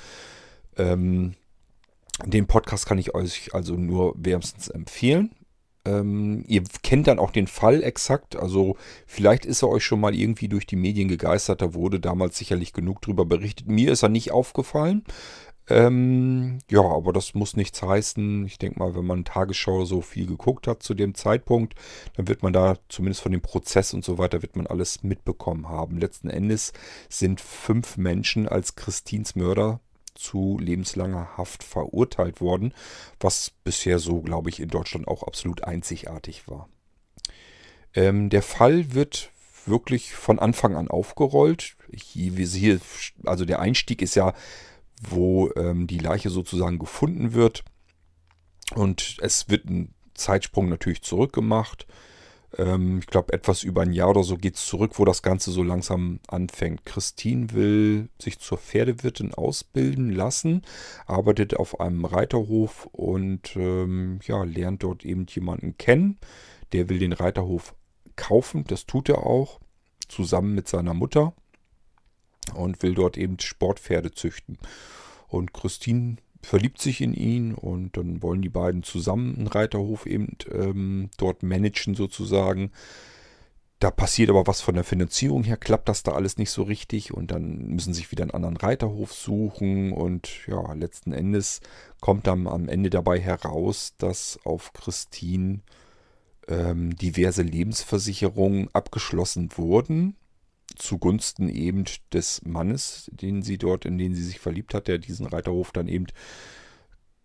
Ähm, den Podcast kann ich euch also nur wärmstens empfehlen. Ähm, ihr kennt dann auch den Fall exakt, also vielleicht ist er euch schon mal irgendwie durch die Medien gegeistert, da wurde damals sicherlich genug drüber berichtet. Mir ist er nicht aufgefallen. Ähm, ja, aber das muss nichts heißen. Ich denke mal, wenn man Tagesschau so viel geguckt hat zu dem Zeitpunkt, dann wird man da zumindest von dem Prozess und so weiter, wird man alles mitbekommen haben. Letzten Endes sind fünf Menschen als Christins Mörder zu lebenslanger Haft verurteilt worden, was bisher so, glaube ich, in Deutschland auch absolut einzigartig war. Ähm, der Fall wird wirklich von Anfang an aufgerollt. Hier, also der Einstieg ist ja wo ähm, die Leiche sozusagen gefunden wird. Und es wird ein Zeitsprung natürlich zurückgemacht. Ähm, ich glaube, etwas über ein Jahr oder so geht es zurück, wo das Ganze so langsam anfängt. Christine will sich zur Pferdewirtin ausbilden lassen, arbeitet auf einem Reiterhof und ähm, ja, lernt dort eben jemanden kennen. Der will den Reiterhof kaufen, das tut er auch, zusammen mit seiner Mutter und will dort eben Sportpferde züchten. Und Christine verliebt sich in ihn und dann wollen die beiden zusammen einen Reiterhof eben ähm, dort managen sozusagen. Da passiert aber was von der Finanzierung her, klappt das da alles nicht so richtig und dann müssen sich wieder einen anderen Reiterhof suchen und ja, letzten Endes kommt dann am Ende dabei heraus, dass auf Christine ähm, diverse Lebensversicherungen abgeschlossen wurden zugunsten eben des Mannes, den sie dort, in den sie sich verliebt hat, der diesen Reiterhof dann eben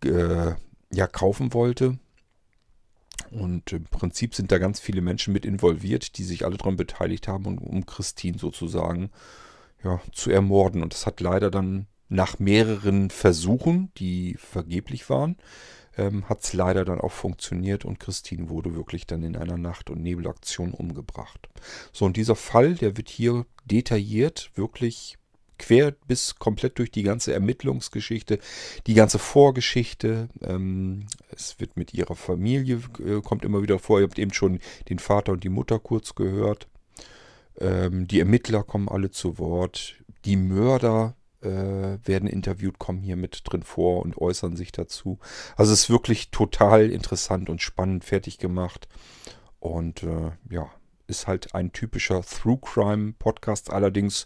äh, ja kaufen wollte. Und im Prinzip sind da ganz viele Menschen mit involviert, die sich alle daran beteiligt haben, um, Christine sozusagen ja, zu ermorden. Und das hat leider dann nach mehreren Versuchen, die vergeblich waren, ähm, hat es leider dann auch funktioniert und Christine wurde wirklich dann in einer Nacht- und Nebelaktion umgebracht. So, und dieser Fall, der wird hier detailliert, wirklich quer bis komplett durch die ganze Ermittlungsgeschichte, die ganze Vorgeschichte. Ähm, es wird mit ihrer Familie, äh, kommt immer wieder vor. Ihr habt eben schon den Vater und die Mutter kurz gehört. Ähm, die Ermittler kommen alle zu Wort. Die Mörder werden interviewt, kommen hier mit drin vor und äußern sich dazu. Also es ist wirklich total interessant und spannend fertig gemacht. Und äh, ja, ist halt ein typischer Through Crime Podcast, allerdings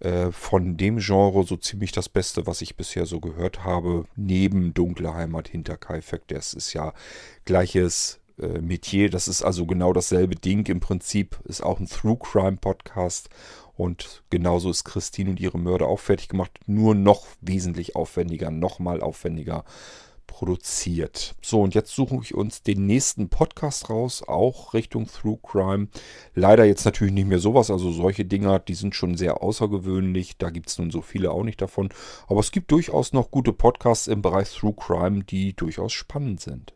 äh, von dem Genre so ziemlich das Beste, was ich bisher so gehört habe, neben Dunkle Heimat hinter Kaifek. Das ist ja gleiches äh, Metier, das ist also genau dasselbe Ding im Prinzip, ist auch ein Through Crime Podcast und genauso ist Christine und ihre Mörder auch fertig gemacht, nur noch wesentlich aufwendiger, nochmal aufwendiger produziert. So, und jetzt suche ich uns den nächsten Podcast raus, auch Richtung Through Crime. Leider jetzt natürlich nicht mehr sowas, also solche Dinger, die sind schon sehr außergewöhnlich. Da gibt es nun so viele auch nicht davon. Aber es gibt durchaus noch gute Podcasts im Bereich Through Crime, die durchaus spannend sind.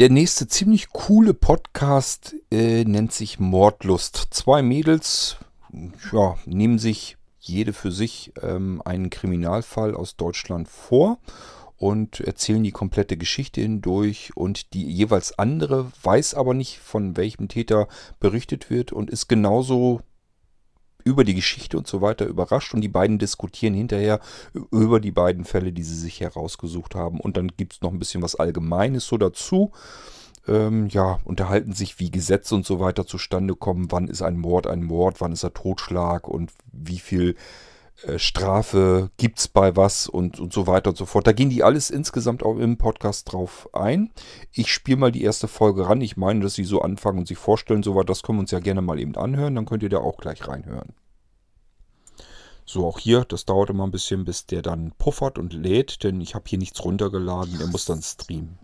Der nächste ziemlich coole Podcast äh, nennt sich Mordlust. Zwei Mädels ja, nehmen sich jede für sich ähm, einen Kriminalfall aus Deutschland vor und erzählen die komplette Geschichte hindurch und die jeweils andere weiß aber nicht, von welchem Täter berichtet wird und ist genauso über die Geschichte und so weiter überrascht und die beiden diskutieren hinterher über die beiden Fälle, die sie sich herausgesucht haben. Und dann gibt es noch ein bisschen was Allgemeines so dazu. Ähm, ja, unterhalten sich, wie Gesetze und so weiter zustande kommen. Wann ist ein Mord ein Mord? Wann ist er Totschlag? Und wie viel Strafe gibt es bei was? Und, und so weiter und so fort. Da gehen die alles insgesamt auch im Podcast drauf ein. Ich spiele mal die erste Folge ran. Ich meine, dass sie so anfangen und sich vorstellen, so das können wir uns ja gerne mal eben anhören. Dann könnt ihr da auch gleich reinhören. So, auch hier, das dauert immer ein bisschen, bis der dann puffert und lädt, denn ich habe hier nichts runtergeladen. Er muss dann streamen.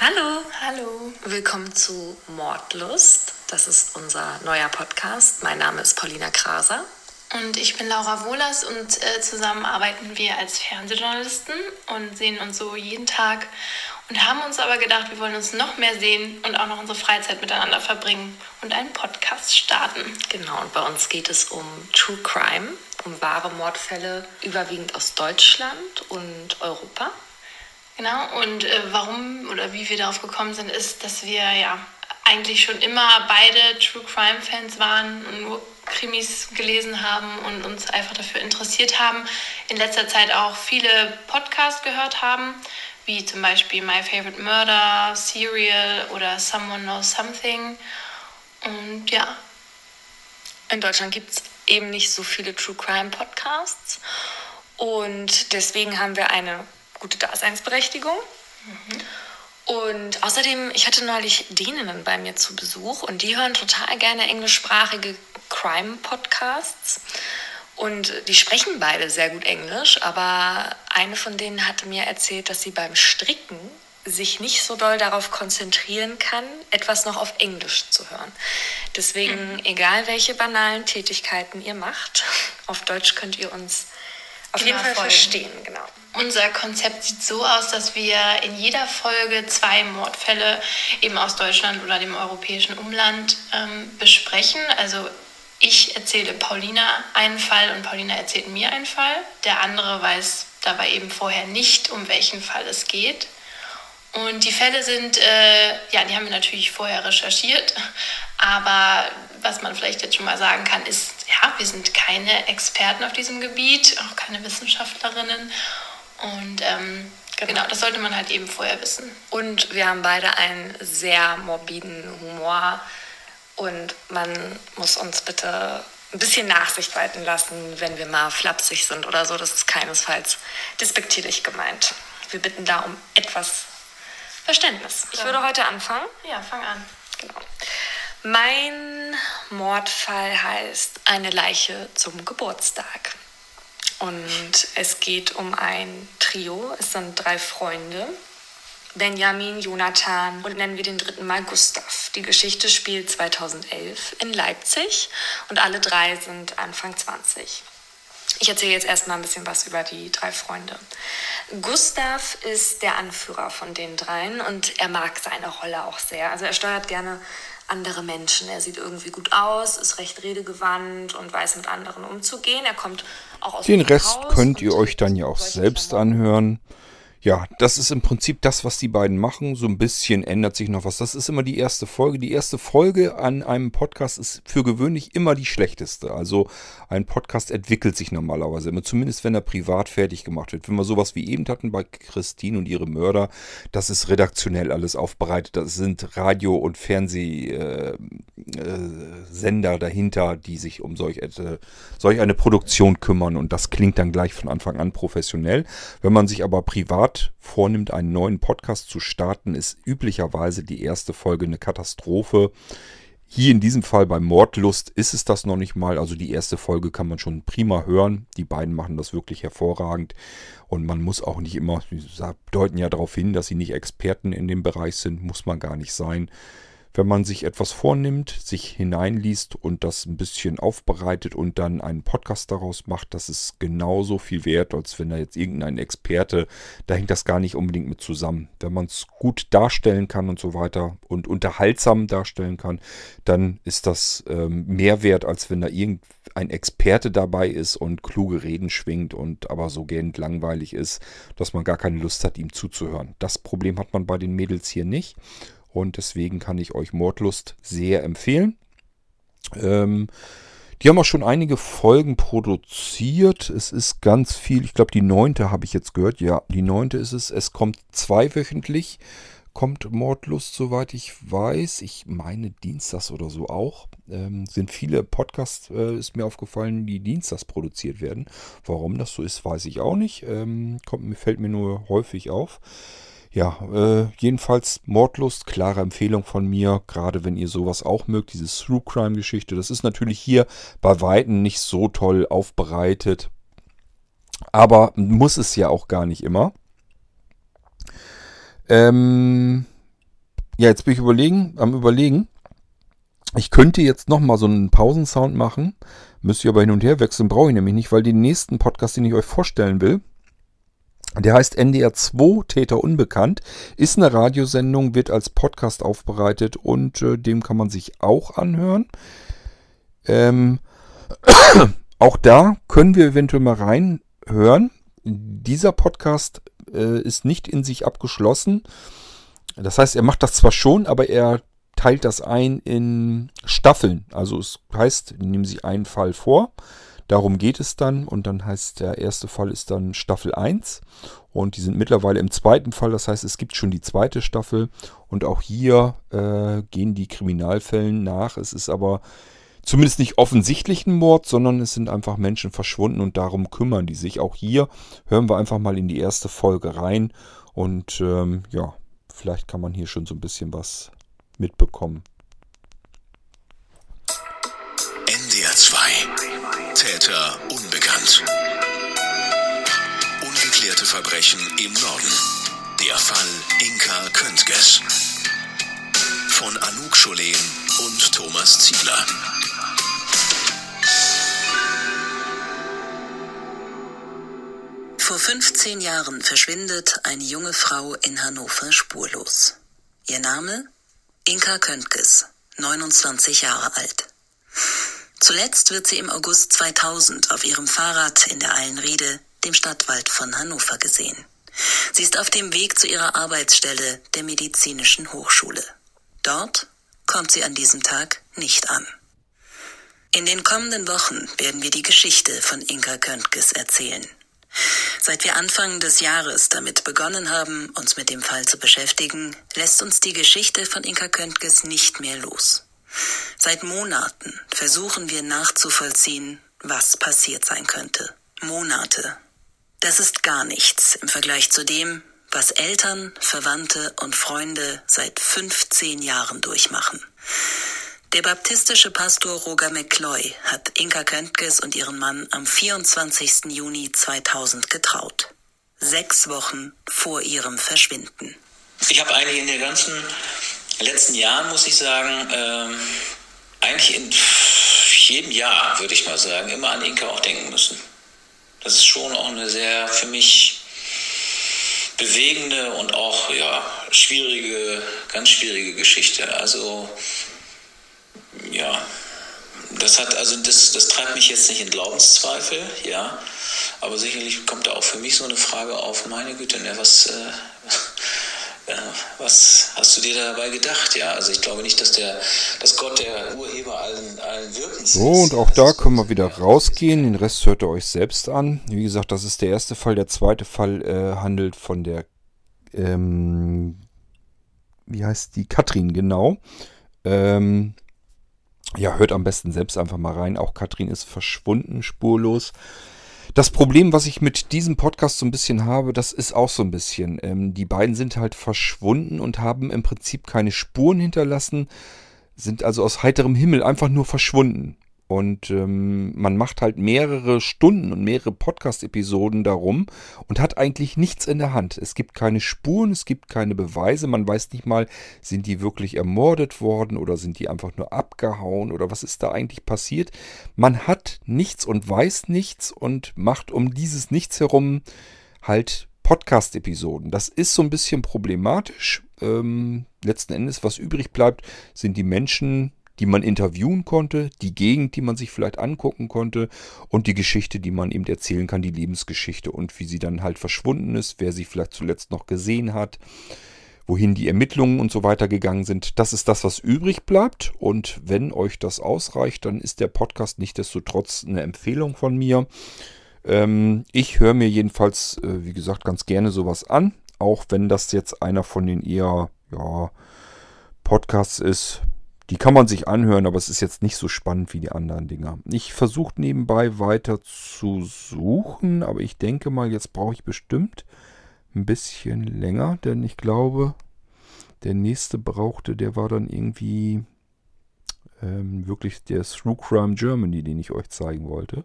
Hallo. Hallo. Willkommen zu Mordlust. Das ist unser neuer Podcast. Mein Name ist Paulina Kraser. Und ich bin Laura Wohlers und äh, zusammen arbeiten wir als Fernsehjournalisten und sehen uns so jeden Tag und haben uns aber gedacht, wir wollen uns noch mehr sehen und auch noch unsere Freizeit miteinander verbringen und einen Podcast starten. Genau, und bei uns geht es um True Crime, um wahre Mordfälle, überwiegend aus Deutschland und Europa. Genau, und äh, warum oder wie wir darauf gekommen sind, ist, dass wir ja eigentlich schon immer beide True Crime Fans waren und nur Krimis gelesen haben und uns einfach dafür interessiert haben. In letzter Zeit auch viele Podcasts gehört haben wie zum Beispiel My Favorite Murder, Serial oder Someone Knows Something. Und ja. In Deutschland gibt es eben nicht so viele True Crime Podcasts. Und deswegen haben wir eine gute Daseinsberechtigung. Mhm. Und außerdem, ich hatte neulich Däninnen bei mir zu Besuch und die hören total gerne englischsprachige Crime-Podcasts. Und die sprechen beide sehr gut Englisch, aber eine von denen hatte mir erzählt, dass sie beim Stricken sich nicht so doll darauf konzentrieren kann, etwas noch auf Englisch zu hören. Deswegen, mhm. egal welche banalen Tätigkeiten ihr macht, auf Deutsch könnt ihr uns auf jeden Fall folgen. verstehen, genau. Unser Konzept sieht so aus, dass wir in jeder Folge zwei Mordfälle eben aus Deutschland oder dem europäischen Umland ähm, besprechen. Also ich erzähle Paulina einen Fall und Paulina erzählt mir einen Fall. Der andere weiß dabei eben vorher nicht, um welchen Fall es geht. Und die Fälle sind, äh, ja, die haben wir natürlich vorher recherchiert. Aber was man vielleicht jetzt schon mal sagen kann, ist, ja, wir sind keine Experten auf diesem Gebiet, auch keine Wissenschaftlerinnen. Und ähm, genau. genau, das sollte man halt eben vorher wissen. Und wir haben beide einen sehr morbiden Humor und man muss uns bitte ein bisschen Nachsicht walten lassen, wenn wir mal flapsig sind oder so. Das ist keinesfalls despektierlich gemeint. Wir bitten da um etwas Verständnis. Ich würde heute anfangen. Ja, fang an. Genau. Mein Mordfall heißt Eine Leiche zum Geburtstag. Und es geht um ein Trio. Es sind drei Freunde. Benjamin, Jonathan und nennen wir den dritten mal Gustav. Die Geschichte spielt 2011 in Leipzig und alle drei sind Anfang 20. Ich erzähle jetzt erstmal ein bisschen was über die drei Freunde. Gustav ist der Anführer von den dreien und er mag seine Rolle auch sehr. Also er steuert gerne andere Menschen. Er sieht irgendwie gut aus, ist recht redegewandt und weiß mit anderen umzugehen. Er kommt auch aus Den Rest Haus könnt ihr euch dann ja auch selbst anhören. Ja, das ist im Prinzip das, was die beiden machen. So ein bisschen ändert sich noch was. Das ist immer die erste Folge. Die erste Folge an einem Podcast ist für gewöhnlich immer die schlechteste. Also ein Podcast entwickelt sich normalerweise immer, zumindest wenn er privat fertig gemacht wird. Wenn wir sowas wie eben hatten bei Christine und ihre Mörder, das ist redaktionell alles aufbereitet. Das sind Radio- und Fernsehsender äh, äh, dahinter, die sich um solch, äh, solch eine Produktion kümmern. Und das klingt dann gleich von Anfang an professionell. Wenn man sich aber privat Art vornimmt, einen neuen Podcast zu starten, ist üblicherweise die erste Folge eine Katastrophe. Hier in diesem Fall bei Mordlust ist es das noch nicht mal. Also die erste Folge kann man schon prima hören. Die beiden machen das wirklich hervorragend. Und man muss auch nicht immer, sie deuten ja darauf hin, dass sie nicht Experten in dem Bereich sind, muss man gar nicht sein wenn man sich etwas vornimmt, sich hineinliest und das ein bisschen aufbereitet und dann einen Podcast daraus macht, das ist genauso viel wert, als wenn da jetzt irgendein Experte, da hängt das gar nicht unbedingt mit zusammen. Wenn man es gut darstellen kann und so weiter und unterhaltsam darstellen kann, dann ist das ähm, mehr wert, als wenn da irgendein Experte dabei ist und kluge Reden schwingt und aber so gähnend langweilig ist, dass man gar keine Lust hat, ihm zuzuhören. Das Problem hat man bei den Mädels hier nicht. Und deswegen kann ich euch Mordlust sehr empfehlen. Ähm, die haben auch schon einige Folgen produziert. Es ist ganz viel. Ich glaube, die neunte habe ich jetzt gehört. Ja, die neunte ist es. Es kommt zweiwöchentlich. Kommt Mordlust, soweit ich weiß. Ich meine Dienstags oder so auch. Ähm, sind viele Podcasts, äh, ist mir aufgefallen, die Dienstags produziert werden. Warum das so ist, weiß ich auch nicht. Ähm, kommt, fällt mir nur häufig auf. Ja, äh, jedenfalls Mordlust, klare Empfehlung von mir, gerade wenn ihr sowas auch mögt, diese True Crime Geschichte. Das ist natürlich hier bei Weitem nicht so toll aufbereitet, aber muss es ja auch gar nicht immer. Ähm, ja, jetzt bin ich überlegen, am überlegen. Ich könnte jetzt nochmal so einen Pausensound machen, müsste ich aber hin und her wechseln, brauche ich nämlich nicht, weil den nächsten Podcast, den ich euch vorstellen will, der heißt NDR 2 Täter unbekannt, ist eine Radiosendung, wird als Podcast aufbereitet und äh, dem kann man sich auch anhören. Ähm, auch da können wir eventuell mal reinhören. Dieser Podcast äh, ist nicht in sich abgeschlossen. Das heißt, er macht das zwar schon, aber er teilt das ein in Staffeln. Also es heißt, nehmen Sie einen Fall vor Darum geht es dann und dann heißt der erste Fall ist dann Staffel 1 und die sind mittlerweile im zweiten Fall, das heißt es gibt schon die zweite Staffel und auch hier äh, gehen die Kriminalfällen nach. Es ist aber zumindest nicht offensichtlich ein Mord, sondern es sind einfach Menschen verschwunden und darum kümmern die sich. Auch hier hören wir einfach mal in die erste Folge rein und ähm, ja, vielleicht kann man hier schon so ein bisschen was mitbekommen. Täter unbekannt. Ungeklärte Verbrechen im Norden. Der Fall Inka Köntges. Von Anouk Scholen und Thomas Ziegler. Vor 15 Jahren verschwindet eine junge Frau in Hannover spurlos. Ihr Name? Inka Köntges, 29 Jahre alt. Zuletzt wird sie im August 2000 auf ihrem Fahrrad in der Eilenriede, dem Stadtwald von Hannover, gesehen. Sie ist auf dem Weg zu ihrer Arbeitsstelle der Medizinischen Hochschule. Dort kommt sie an diesem Tag nicht an. In den kommenden Wochen werden wir die Geschichte von Inka Köntges erzählen. Seit wir Anfang des Jahres damit begonnen haben, uns mit dem Fall zu beschäftigen, lässt uns die Geschichte von Inka Köntges nicht mehr los. Seit Monaten versuchen wir nachzuvollziehen, was passiert sein könnte. Monate. Das ist gar nichts im Vergleich zu dem, was Eltern, Verwandte und Freunde seit 15 Jahren durchmachen. Der baptistische Pastor Roger McCloy hat Inka Köntges und ihren Mann am 24. Juni 2000 getraut. Sechs Wochen vor ihrem Verschwinden. Ich habe eigentlich in der ganzen letzten Jahren, muss ich sagen, ähm, eigentlich in jedem Jahr, würde ich mal sagen, immer an Inka auch denken müssen. Das ist schon auch eine sehr für mich bewegende und auch ja, schwierige, ganz schwierige Geschichte. Also ja, Das hat, also das, das treibt mich jetzt nicht in Glaubenszweifel, ja. Aber sicherlich kommt da auch für mich so eine Frage auf, meine Güte, ne, was, äh, was hast du dir dabei gedacht? Ja, also ich glaube nicht, dass der, dass Gott der Urheber allen, allen Wirkens So, und auch da können wir wieder rausgehen. Den Rest hört ihr euch selbst an. Wie gesagt, das ist der erste Fall. Der zweite Fall äh, handelt von der, ähm, wie heißt die? Katrin, genau. Ähm, ja, hört am besten selbst einfach mal rein. Auch Katrin ist verschwunden, spurlos. Das Problem, was ich mit diesem Podcast so ein bisschen habe, das ist auch so ein bisschen. Ähm, die beiden sind halt verschwunden und haben im Prinzip keine Spuren hinterlassen, sind also aus heiterem Himmel einfach nur verschwunden. Und ähm, man macht halt mehrere Stunden und mehrere Podcast-Episoden darum und hat eigentlich nichts in der Hand. Es gibt keine Spuren, es gibt keine Beweise. Man weiß nicht mal, sind die wirklich ermordet worden oder sind die einfach nur abgehauen oder was ist da eigentlich passiert. Man hat nichts und weiß nichts und macht um dieses Nichts herum halt Podcast-Episoden. Das ist so ein bisschen problematisch. Ähm, letzten Endes, was übrig bleibt, sind die Menschen, die man interviewen konnte, die Gegend, die man sich vielleicht angucken konnte und die Geschichte, die man eben erzählen kann, die Lebensgeschichte und wie sie dann halt verschwunden ist, wer sie vielleicht zuletzt noch gesehen hat, wohin die Ermittlungen und so weiter gegangen sind. Das ist das, was übrig bleibt und wenn euch das ausreicht, dann ist der Podcast nichtdestotrotz eine Empfehlung von mir. Ähm, ich höre mir jedenfalls, äh, wie gesagt, ganz gerne sowas an, auch wenn das jetzt einer von den eher, ja, Podcasts ist, die kann man sich anhören, aber es ist jetzt nicht so spannend wie die anderen Dinger. Ich versuche nebenbei weiter zu suchen, aber ich denke mal, jetzt brauche ich bestimmt ein bisschen länger, denn ich glaube, der nächste brauchte, der war dann irgendwie ähm, wirklich der Through Crime Germany, den ich euch zeigen wollte.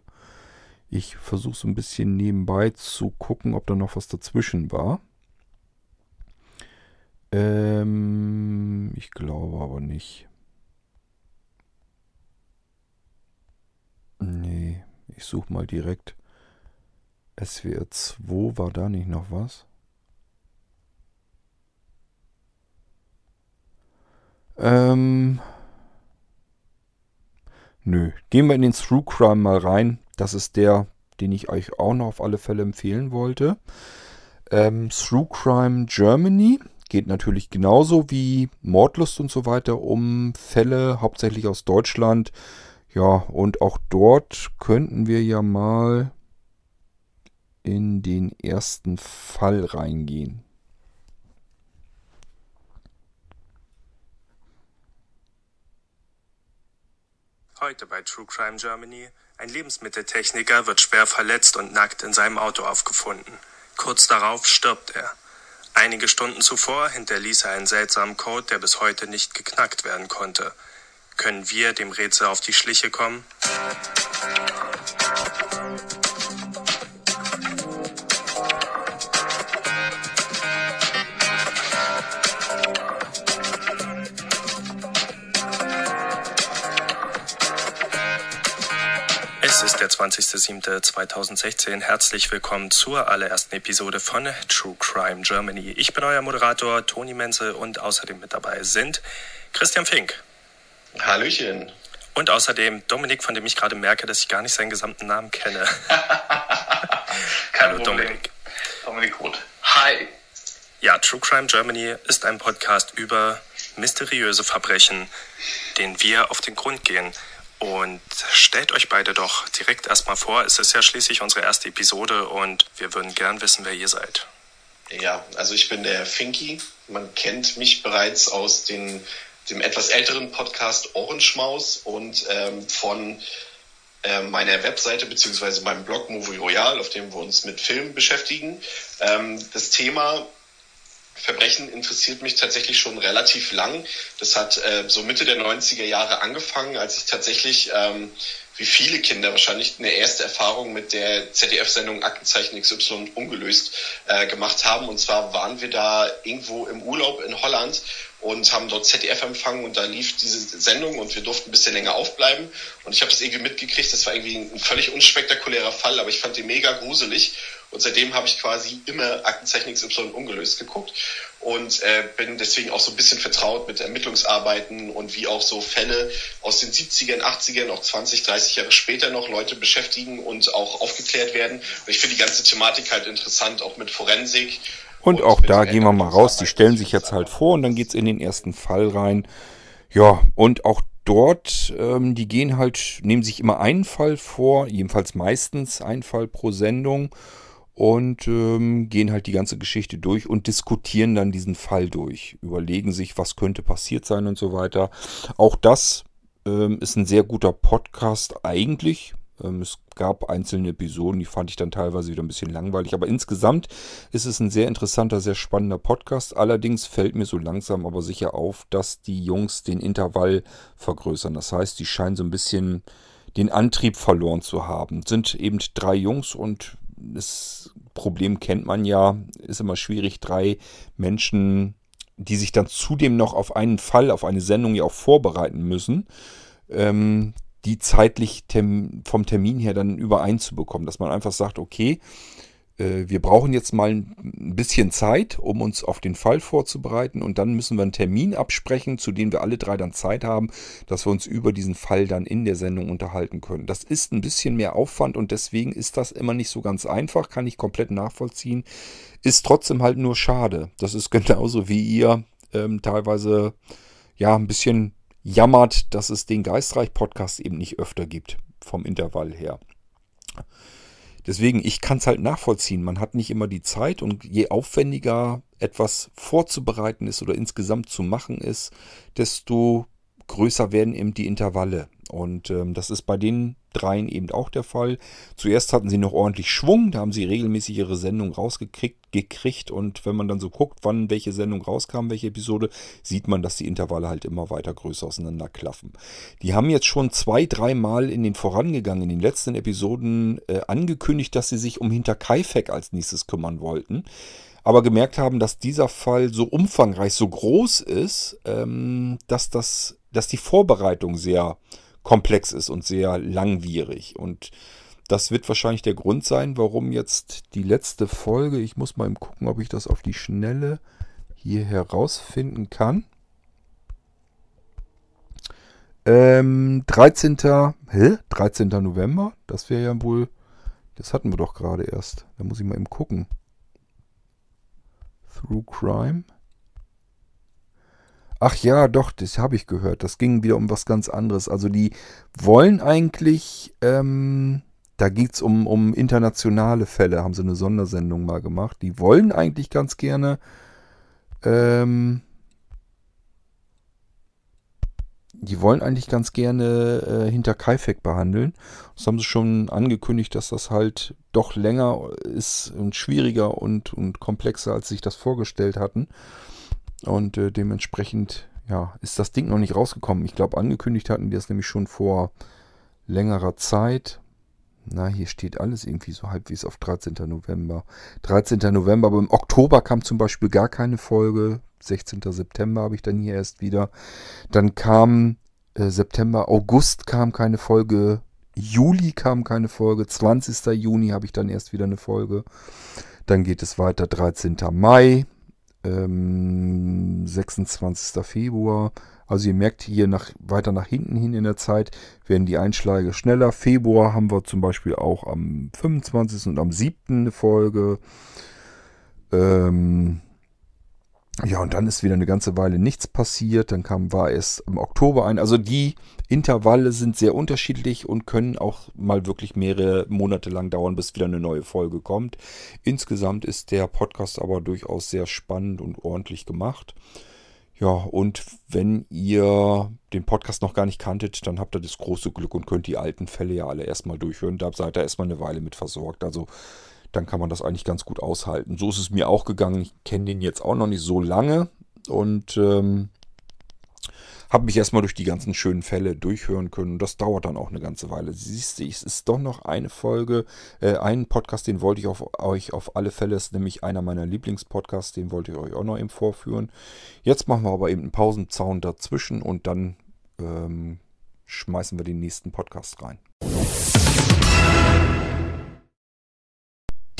Ich versuche so ein bisschen nebenbei zu gucken, ob da noch was dazwischen war. Ähm, ich glaube aber nicht. Nee, ich suche mal direkt. SWR 2, war da nicht noch was? Ähm. Nö, gehen wir in den Through Crime mal rein. Das ist der, den ich euch auch noch auf alle Fälle empfehlen wollte. Ähm, Through Crime Germany geht natürlich genauso wie Mordlust und so weiter um Fälle, hauptsächlich aus Deutschland, ja, und auch dort könnten wir ja mal in den ersten Fall reingehen. Heute bei True Crime Germany. Ein Lebensmitteltechniker wird schwer verletzt und nackt in seinem Auto aufgefunden. Kurz darauf stirbt er. Einige Stunden zuvor hinterließ er einen seltsamen Code, der bis heute nicht geknackt werden konnte. Können wir dem Rätsel auf die Schliche kommen? Es ist der 20.07.2016. Herzlich willkommen zur allerersten Episode von True Crime Germany. Ich bin euer Moderator Toni Menzel und außerdem mit dabei sind Christian Fink. Hallöchen. Und außerdem Dominik, von dem ich gerade merke, dass ich gar nicht seinen gesamten Namen kenne. Hallo Dominik. Dominik Roth. Hi. Ja, True Crime Germany ist ein Podcast über mysteriöse Verbrechen, denen wir auf den Grund gehen. Und stellt euch beide doch direkt erstmal vor, es ist ja schließlich unsere erste Episode und wir würden gern wissen, wer ihr seid. Ja, also ich bin der Finky. Man kennt mich bereits aus den dem etwas älteren Podcast Orange Maus und ähm, von äh, meiner Webseite beziehungsweise meinem Blog Movie Royal, auf dem wir uns mit Filmen beschäftigen. Ähm, das Thema Verbrechen interessiert mich tatsächlich schon relativ lang. Das hat äh, so Mitte der 90er Jahre angefangen, als ich tatsächlich, ähm, wie viele Kinder wahrscheinlich, eine erste Erfahrung mit der ZDF-Sendung Aktenzeichen XY ungelöst äh, gemacht haben. Und zwar waren wir da irgendwo im Urlaub in Holland und haben dort ZDF empfangen und da lief diese Sendung und wir durften ein bisschen länger aufbleiben. Und ich habe das irgendwie mitgekriegt, das war irgendwie ein völlig unspektakulärer Fall, aber ich fand den mega gruselig und seitdem habe ich quasi immer Aktenzeichen XY ungelöst geguckt und äh, bin deswegen auch so ein bisschen vertraut mit Ermittlungsarbeiten und wie auch so Fälle aus den 70ern, 80ern, auch 20, 30 Jahre später noch Leute beschäftigen und auch aufgeklärt werden. Und ich finde die ganze Thematik halt interessant, auch mit Forensik und auch da gehen wir mal raus. Die stellen sich jetzt halt vor und dann geht's in den ersten Fall rein. Ja, und auch dort, ähm, die gehen halt, nehmen sich immer einen Fall vor, jedenfalls meistens einen Fall pro Sendung und ähm, gehen halt die ganze Geschichte durch und diskutieren dann diesen Fall durch. Überlegen sich, was könnte passiert sein und so weiter. Auch das ähm, ist ein sehr guter Podcast eigentlich. Ähm, es gab einzelne Episoden, die fand ich dann teilweise wieder ein bisschen langweilig. Aber insgesamt ist es ein sehr interessanter, sehr spannender Podcast. Allerdings fällt mir so langsam aber sicher auf, dass die Jungs den Intervall vergrößern. Das heißt, die scheinen so ein bisschen den Antrieb verloren zu haben. Sind eben drei Jungs und das Problem kennt man ja, ist immer schwierig, drei Menschen, die sich dann zudem noch auf einen Fall, auf eine Sendung ja auch vorbereiten müssen. Ähm, die zeitlich tem vom Termin her dann übereinzubekommen, dass man einfach sagt, okay, wir brauchen jetzt mal ein bisschen Zeit, um uns auf den Fall vorzubereiten und dann müssen wir einen Termin absprechen, zu dem wir alle drei dann Zeit haben, dass wir uns über diesen Fall dann in der Sendung unterhalten können. Das ist ein bisschen mehr Aufwand und deswegen ist das immer nicht so ganz einfach, kann ich komplett nachvollziehen. Ist trotzdem halt nur schade. Das ist genauso wie ihr ähm, teilweise ja ein bisschen jammert, dass es den Geistreich-Podcast eben nicht öfter gibt, vom Intervall her. Deswegen, ich kann es halt nachvollziehen. Man hat nicht immer die Zeit und je aufwendiger etwas vorzubereiten ist oder insgesamt zu machen ist, desto größer werden eben die Intervalle. Und ähm, das ist bei den dreien eben auch der Fall. Zuerst hatten sie noch ordentlich Schwung, da haben sie regelmäßig ihre Sendung rausgekriegt gekriegt und wenn man dann so guckt, wann welche Sendung rauskam, welche Episode, sieht man, dass die Intervalle halt immer weiter größer auseinanderklaffen. Die haben jetzt schon zwei, dreimal in den vorangegangenen, in den letzten Episoden äh, angekündigt, dass sie sich um Hinterkaifeck als nächstes kümmern wollten aber gemerkt haben, dass dieser Fall so umfangreich, so groß ist, ähm, dass, das, dass die Vorbereitung sehr komplex ist und sehr langwierig. Und das wird wahrscheinlich der Grund sein, warum jetzt die letzte Folge, ich muss mal gucken, ob ich das auf die Schnelle hier herausfinden kann. Ähm, 13. Hä? 13. November? Das wäre ja wohl. Das hatten wir doch gerade erst. Da muss ich mal eben gucken. Through Crime. Ach ja, doch, das habe ich gehört. Das ging wieder um was ganz anderes. Also die wollen eigentlich, ähm, da geht es um, um internationale Fälle, haben sie eine Sondersendung mal gemacht. Die wollen eigentlich ganz gerne, ähm, die wollen eigentlich ganz gerne äh, hinter Kaifek behandeln. Das haben sie schon angekündigt, dass das halt doch länger ist und schwieriger und, und komplexer, als sie sich das vorgestellt hatten. Und äh, dementsprechend, ja, ist das Ding noch nicht rausgekommen. Ich glaube, angekündigt hatten die das nämlich schon vor längerer Zeit. Na, hier steht alles irgendwie so halbwegs auf 13. November. 13. November, aber im Oktober kam zum Beispiel gar keine Folge. 16. September habe ich dann hier erst wieder. Dann kam äh, September, August kam keine Folge. Juli kam keine Folge. 20. Juni habe ich dann erst wieder eine Folge. Dann geht es weiter 13. Mai ähm, 26. Februar. Also ihr merkt hier nach, weiter nach hinten hin in der Zeit werden die Einschläge schneller. Februar haben wir zum Beispiel auch am 25. und am 7. eine Folge. Ähm, ja, und dann ist wieder eine ganze Weile nichts passiert. Dann kam, war es im Oktober ein. Also die Intervalle sind sehr unterschiedlich und können auch mal wirklich mehrere Monate lang dauern, bis wieder eine neue Folge kommt. Insgesamt ist der Podcast aber durchaus sehr spannend und ordentlich gemacht. Ja, und wenn ihr den Podcast noch gar nicht kanntet, dann habt ihr das große Glück und könnt die alten Fälle ja alle erstmal durchhören. Da seid ihr erstmal eine Weile mit versorgt. Also dann kann man das eigentlich ganz gut aushalten. So ist es mir auch gegangen. Ich kenne den jetzt auch noch nicht so lange und ähm, habe mich erstmal durch die ganzen schönen Fälle durchhören können. Das dauert dann auch eine ganze Weile. Siehst du, es ist doch noch eine Folge, äh, einen Podcast, den wollte ich auf, euch auf alle Fälle, ist nämlich einer meiner Lieblingspodcasts, den wollte ich euch auch noch eben vorführen. Jetzt machen wir aber eben einen Pausenzaun dazwischen und dann ähm, schmeißen wir den nächsten Podcast rein.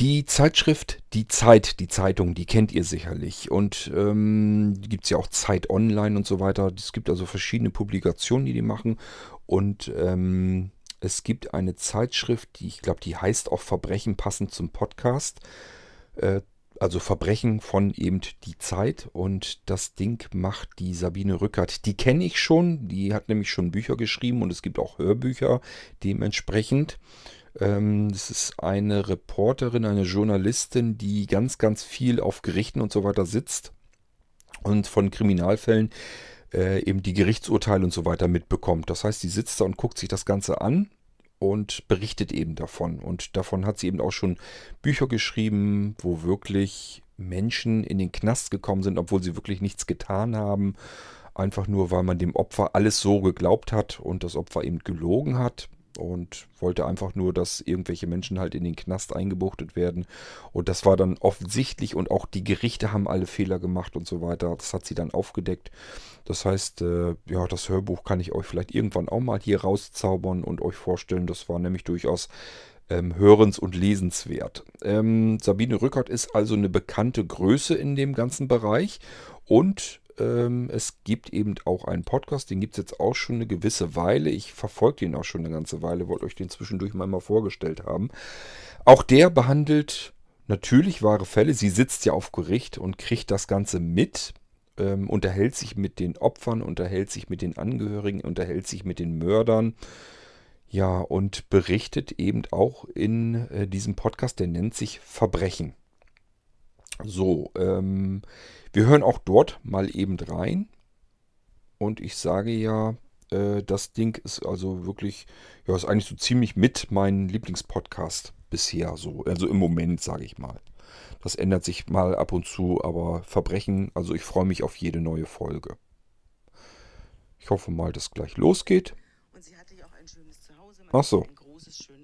Die Zeitschrift Die Zeit, die Zeitung, die kennt ihr sicherlich. Und ähm, gibt es ja auch Zeit Online und so weiter. Es gibt also verschiedene Publikationen, die die machen. Und ähm, es gibt eine Zeitschrift, die ich glaube, die heißt auch Verbrechen passend zum Podcast. Äh, also Verbrechen von eben die Zeit. Und das Ding macht die Sabine Rückert. Die kenne ich schon. Die hat nämlich schon Bücher geschrieben und es gibt auch Hörbücher dementsprechend. Ähm, das ist eine Reporterin, eine Journalistin, die ganz, ganz viel auf Gerichten und so weiter sitzt und von Kriminalfällen äh, eben die Gerichtsurteile und so weiter mitbekommt. Das heißt, sie sitzt da und guckt sich das Ganze an und berichtet eben davon. Und davon hat sie eben auch schon Bücher geschrieben, wo wirklich Menschen in den Knast gekommen sind, obwohl sie wirklich nichts getan haben. Einfach nur, weil man dem Opfer alles so geglaubt hat und das Opfer eben gelogen hat und wollte einfach nur, dass irgendwelche Menschen halt in den Knast eingebuchtet werden. Und das war dann offensichtlich und auch die Gerichte haben alle Fehler gemacht und so weiter. Das hat sie dann aufgedeckt. Das heißt, äh, ja, das Hörbuch kann ich euch vielleicht irgendwann auch mal hier rauszaubern und euch vorstellen. Das war nämlich durchaus ähm, hörens- und lesenswert. Ähm, Sabine Rückert ist also eine bekannte Größe in dem ganzen Bereich und ähm, es gibt eben auch einen Podcast, den gibt es jetzt auch schon eine gewisse Weile. Ich verfolge den auch schon eine ganze Weile, wollte euch den zwischendurch mal, mal vorgestellt haben. Auch der behandelt natürlich wahre Fälle. Sie sitzt ja auf Gericht und kriegt das Ganze mit, ähm, unterhält sich mit den Opfern, unterhält sich mit den Angehörigen, unterhält sich mit den Mördern. Ja, und berichtet eben auch in äh, diesem Podcast, der nennt sich Verbrechen. So, ähm, wir hören auch dort mal eben rein. Und ich sage ja, äh, das Ding ist also wirklich, ja, ist eigentlich so ziemlich mit mein Lieblingspodcast bisher so. Also im Moment, sage ich mal. Das ändert sich mal ab und zu, aber Verbrechen, also ich freue mich auf jede neue Folge. Ich hoffe mal, dass gleich losgeht. Ach so.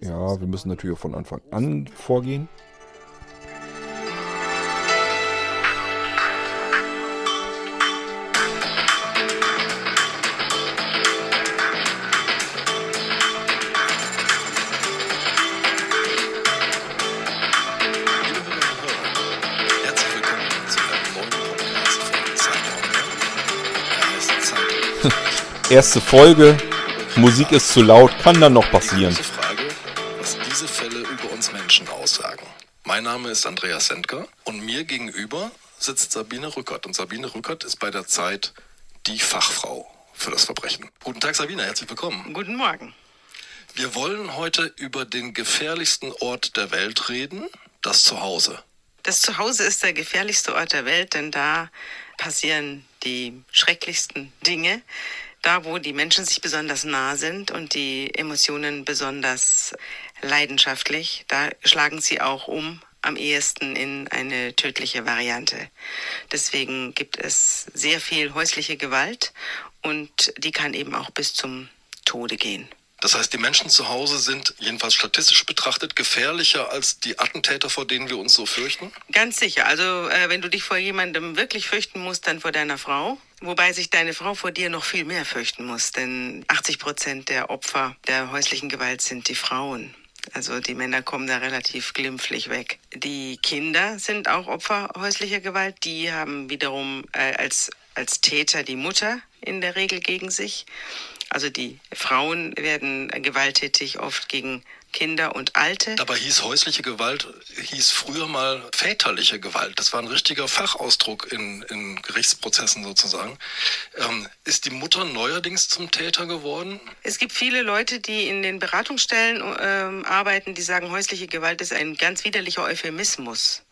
Ja, wir müssen natürlich von Anfang an vorgehen. Erste Folge, Musik ist zu laut, kann dann noch passieren. Die Frage, was diese Fälle über uns Menschen aussagen. Mein Name ist Andreas Sendker und mir gegenüber sitzt Sabine Rückert. Und Sabine Rückert ist bei der Zeit die Fachfrau für das Verbrechen. Guten Tag, Sabine, herzlich willkommen. Guten Morgen. Wir wollen heute über den gefährlichsten Ort der Welt reden, das Zuhause. Das Zuhause ist der gefährlichste Ort der Welt, denn da passieren die schrecklichsten Dinge da, wo die Menschen sich besonders nah sind und die Emotionen besonders leidenschaftlich, da schlagen sie auch um am ehesten in eine tödliche Variante. Deswegen gibt es sehr viel häusliche Gewalt und die kann eben auch bis zum Tode gehen. Das heißt, die Menschen zu Hause sind jedenfalls statistisch betrachtet gefährlicher als die Attentäter, vor denen wir uns so fürchten? Ganz sicher. Also äh, wenn du dich vor jemandem wirklich fürchten musst, dann vor deiner Frau. Wobei sich deine Frau vor dir noch viel mehr fürchten muss, denn 80 Prozent der Opfer der häuslichen Gewalt sind die Frauen. Also die Männer kommen da relativ glimpflich weg. Die Kinder sind auch Opfer häuslicher Gewalt. Die haben wiederum äh, als, als Täter die Mutter in der Regel gegen sich. Also die Frauen werden gewalttätig oft gegen Kinder und Alte. Dabei hieß häusliche Gewalt, hieß früher mal väterliche Gewalt. Das war ein richtiger Fachausdruck in, in Gerichtsprozessen sozusagen. Ähm, ist die Mutter neuerdings zum Täter geworden? Es gibt viele Leute, die in den Beratungsstellen ähm, arbeiten, die sagen, häusliche Gewalt ist ein ganz widerlicher Euphemismus.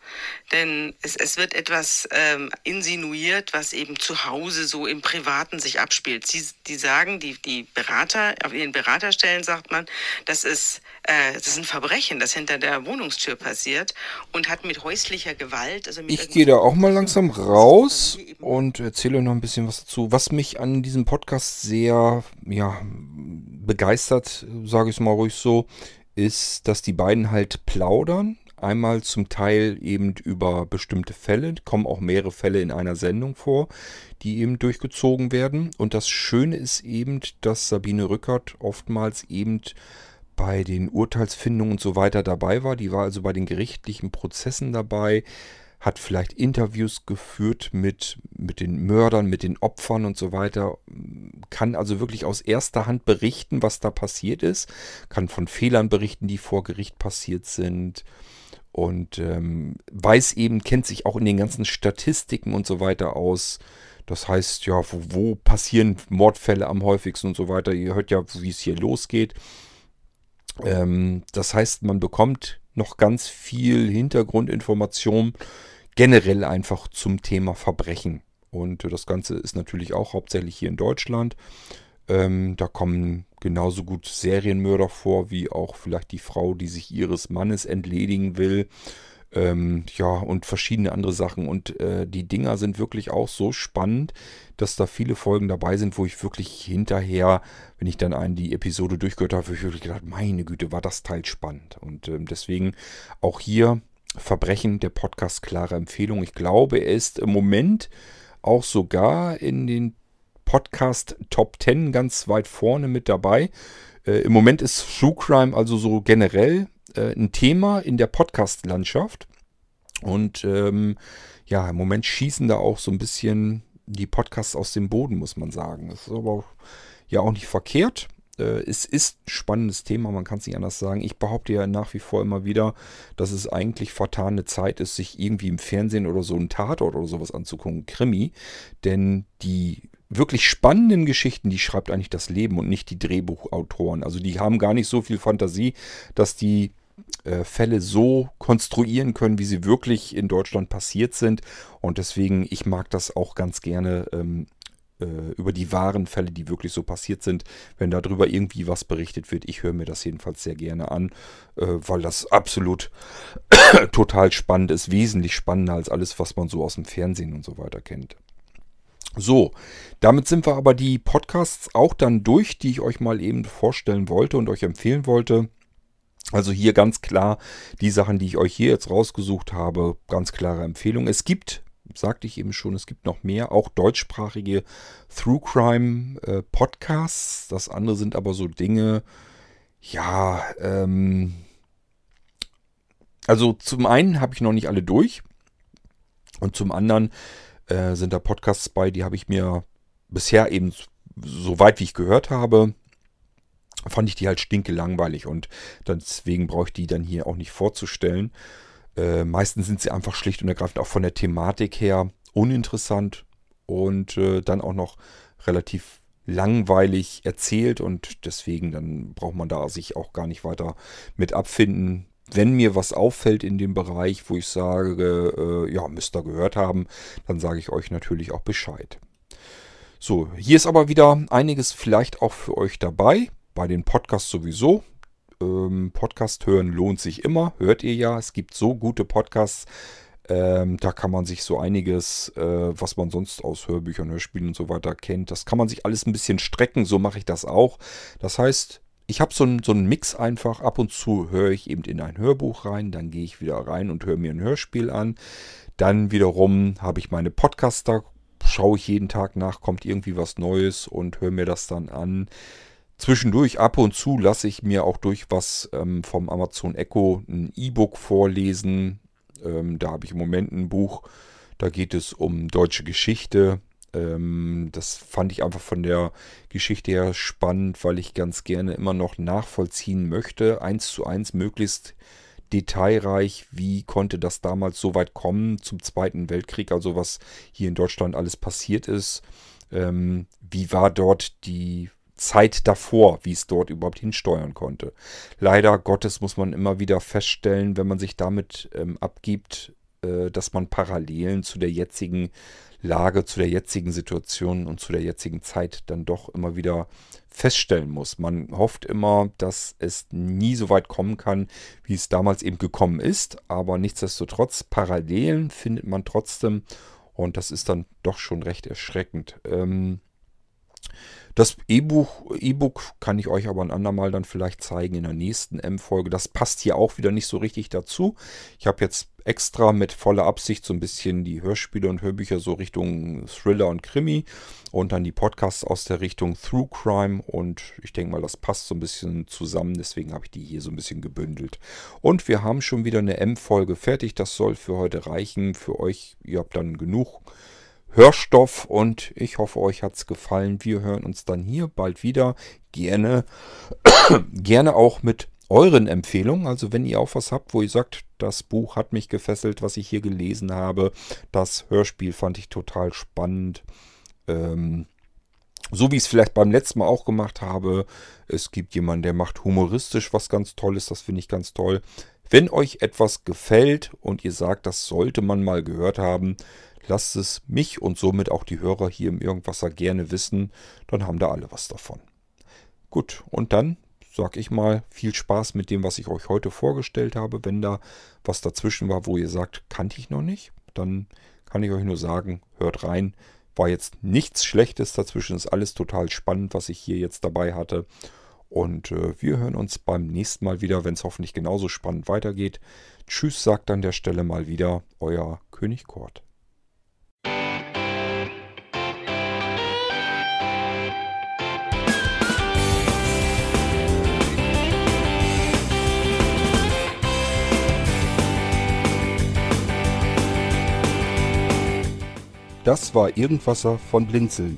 Denn es, es wird etwas ähm, insinuiert, was eben zu Hause so im privaten sich abspielt. Sie, die sagen, die, die Berater, auf ihren Beraterstellen sagt man, das ist, äh, das ist ein Verbrechen, das hinter der Wohnungstür passiert und hat mit häuslicher Gewalt. Also mit Ich gehe da auch mal langsam raus und erzähle noch ein bisschen was dazu. Was mich an diesem Podcast sehr ja, begeistert, sage ich es mal ruhig so, ist, dass die beiden halt plaudern. Einmal zum Teil eben über bestimmte Fälle, kommen auch mehrere Fälle in einer Sendung vor, die eben durchgezogen werden. Und das Schöne ist eben, dass Sabine Rückert oftmals eben bei den Urteilsfindungen und so weiter dabei war. Die war also bei den gerichtlichen Prozessen dabei, hat vielleicht Interviews geführt mit, mit den Mördern, mit den Opfern und so weiter, kann also wirklich aus erster Hand berichten, was da passiert ist, kann von Fehlern berichten, die vor Gericht passiert sind und ähm, weiß eben, kennt sich auch in den ganzen Statistiken und so weiter aus. Das heißt, ja, wo, wo passieren Mordfälle am häufigsten und so weiter. Ihr hört ja, wie es hier losgeht. Ähm, das heißt, man bekommt noch ganz viel Hintergrundinformation generell einfach zum Thema Verbrechen. Und das Ganze ist natürlich auch hauptsächlich hier in Deutschland. Ähm, da kommen genauso gut Serienmörder vor, wie auch vielleicht die Frau, die sich ihres Mannes entledigen will. Ähm, ja, und verschiedene andere Sachen. Und äh, die Dinger sind wirklich auch so spannend, dass da viele Folgen dabei sind, wo ich wirklich hinterher, wenn ich dann einen die Episode durchgehört habe, ich wirklich gedacht, meine Güte, war das Teil spannend. Und ähm, deswegen auch hier Verbrechen, der Podcast, klare Empfehlung. Ich glaube, er ist im Moment auch sogar in den Podcast Top 10 ganz weit vorne mit dabei. Äh, Im Moment ist True Crime also so generell äh, ein Thema in der Podcast-Landschaft. Und ähm, ja, im Moment schießen da auch so ein bisschen die Podcasts aus dem Boden, muss man sagen. Das ist aber ja auch nicht verkehrt. Äh, es ist ein spannendes Thema, man kann es nicht anders sagen. Ich behaupte ja nach wie vor immer wieder, dass es eigentlich vertane Zeit ist, sich irgendwie im Fernsehen oder so einen Tatort oder sowas anzugucken, Krimi. Denn die wirklich spannenden Geschichten, die schreibt eigentlich das Leben und nicht die Drehbuchautoren. Also die haben gar nicht so viel Fantasie, dass die äh, Fälle so konstruieren können, wie sie wirklich in Deutschland passiert sind. Und deswegen, ich mag das auch ganz gerne ähm, äh, über die wahren Fälle, die wirklich so passiert sind, wenn darüber irgendwie was berichtet wird. Ich höre mir das jedenfalls sehr gerne an, äh, weil das absolut total spannend ist, wesentlich spannender als alles, was man so aus dem Fernsehen und so weiter kennt. So, damit sind wir aber die Podcasts auch dann durch, die ich euch mal eben vorstellen wollte und euch empfehlen wollte. Also hier ganz klar die Sachen, die ich euch hier jetzt rausgesucht habe, ganz klare Empfehlung. Es gibt, sagte ich eben schon, es gibt noch mehr, auch deutschsprachige Through Crime äh, Podcasts. Das andere sind aber so Dinge, ja, ähm, also zum einen habe ich noch nicht alle durch und zum anderen äh, sind da Podcasts bei, die habe ich mir bisher eben so weit wie ich gehört habe, fand ich die halt stinke langweilig und deswegen brauche ich die dann hier auch nicht vorzustellen. Äh, meistens sind sie einfach schlicht und ergreifend auch von der Thematik her uninteressant und äh, dann auch noch relativ langweilig erzählt und deswegen dann braucht man da sich auch gar nicht weiter mit abfinden. Wenn mir was auffällt in dem Bereich, wo ich sage, äh, ja, müsst ihr gehört haben, dann sage ich euch natürlich auch Bescheid. So, hier ist aber wieder einiges vielleicht auch für euch dabei bei den Podcasts sowieso. Ähm, Podcast hören lohnt sich immer, hört ihr ja. Es gibt so gute Podcasts. Ähm, da kann man sich so einiges, äh, was man sonst aus Hörbüchern, Hörspielen und so weiter kennt, das kann man sich alles ein bisschen strecken. So mache ich das auch. Das heißt, ich habe so einen Mix einfach. Ab und zu höre ich eben in ein Hörbuch rein, dann gehe ich wieder rein und höre mir ein Hörspiel an. Dann wiederum habe ich meine Podcaster, schaue ich jeden Tag nach, kommt irgendwie was Neues und höre mir das dann an. Zwischendurch ab und zu lasse ich mir auch durch was ähm, vom Amazon Echo ein E-Book vorlesen. Ähm, da habe ich im Moment ein Buch, da geht es um deutsche Geschichte. Ähm, das fand ich einfach von der Geschichte her spannend, weil ich ganz gerne immer noch nachvollziehen möchte, eins zu eins möglichst detailreich, wie konnte das damals so weit kommen zum Zweiten Weltkrieg, also was hier in Deutschland alles passiert ist. Ähm, wie war dort die Zeit davor, wie es dort überhaupt hinsteuern konnte. Leider Gottes muss man immer wieder feststellen, wenn man sich damit ähm, abgibt, äh, dass man Parallelen zu der jetzigen Lage, zu der jetzigen Situation und zu der jetzigen Zeit dann doch immer wieder feststellen muss. Man hofft immer, dass es nie so weit kommen kann, wie es damals eben gekommen ist, aber nichtsdestotrotz Parallelen findet man trotzdem und das ist dann doch schon recht erschreckend. Ähm, das E-Book kann ich euch aber ein andermal dann vielleicht zeigen in der nächsten M-Folge. Das passt hier auch wieder nicht so richtig dazu. Ich habe jetzt extra mit voller Absicht so ein bisschen die Hörspiele und Hörbücher so Richtung Thriller und Krimi und dann die Podcasts aus der Richtung Through Crime und ich denke mal, das passt so ein bisschen zusammen, deswegen habe ich die hier so ein bisschen gebündelt. Und wir haben schon wieder eine M-Folge fertig, das soll für heute reichen. Für euch, ihr habt dann genug Hörstoff und ich hoffe, euch hat es gefallen. Wir hören uns dann hier bald wieder. Gerne, gerne auch mit euren Empfehlungen. Also wenn ihr auch was habt, wo ihr sagt, das Buch hat mich gefesselt, was ich hier gelesen habe. Das Hörspiel fand ich total spannend. Ähm, so wie ich es vielleicht beim letzten Mal auch gemacht habe. Es gibt jemanden, der macht humoristisch was ganz Tolles. Das finde ich ganz toll. Wenn euch etwas gefällt und ihr sagt, das sollte man mal gehört haben, lasst es mich und somit auch die Hörer hier im Irgendwasser gerne wissen, dann haben da alle was davon. Gut, und dann sag ich mal viel Spaß mit dem, was ich euch heute vorgestellt habe. Wenn da was dazwischen war, wo ihr sagt, kannte ich noch nicht, dann kann ich euch nur sagen, hört rein. War jetzt nichts Schlechtes dazwischen, ist alles total spannend, was ich hier jetzt dabei hatte. Und äh, wir hören uns beim nächsten Mal wieder, wenn es hoffentlich genauso spannend weitergeht. Tschüss, sagt an der Stelle mal wieder euer König Kort. Das war Irgendwasser von Blinzeln.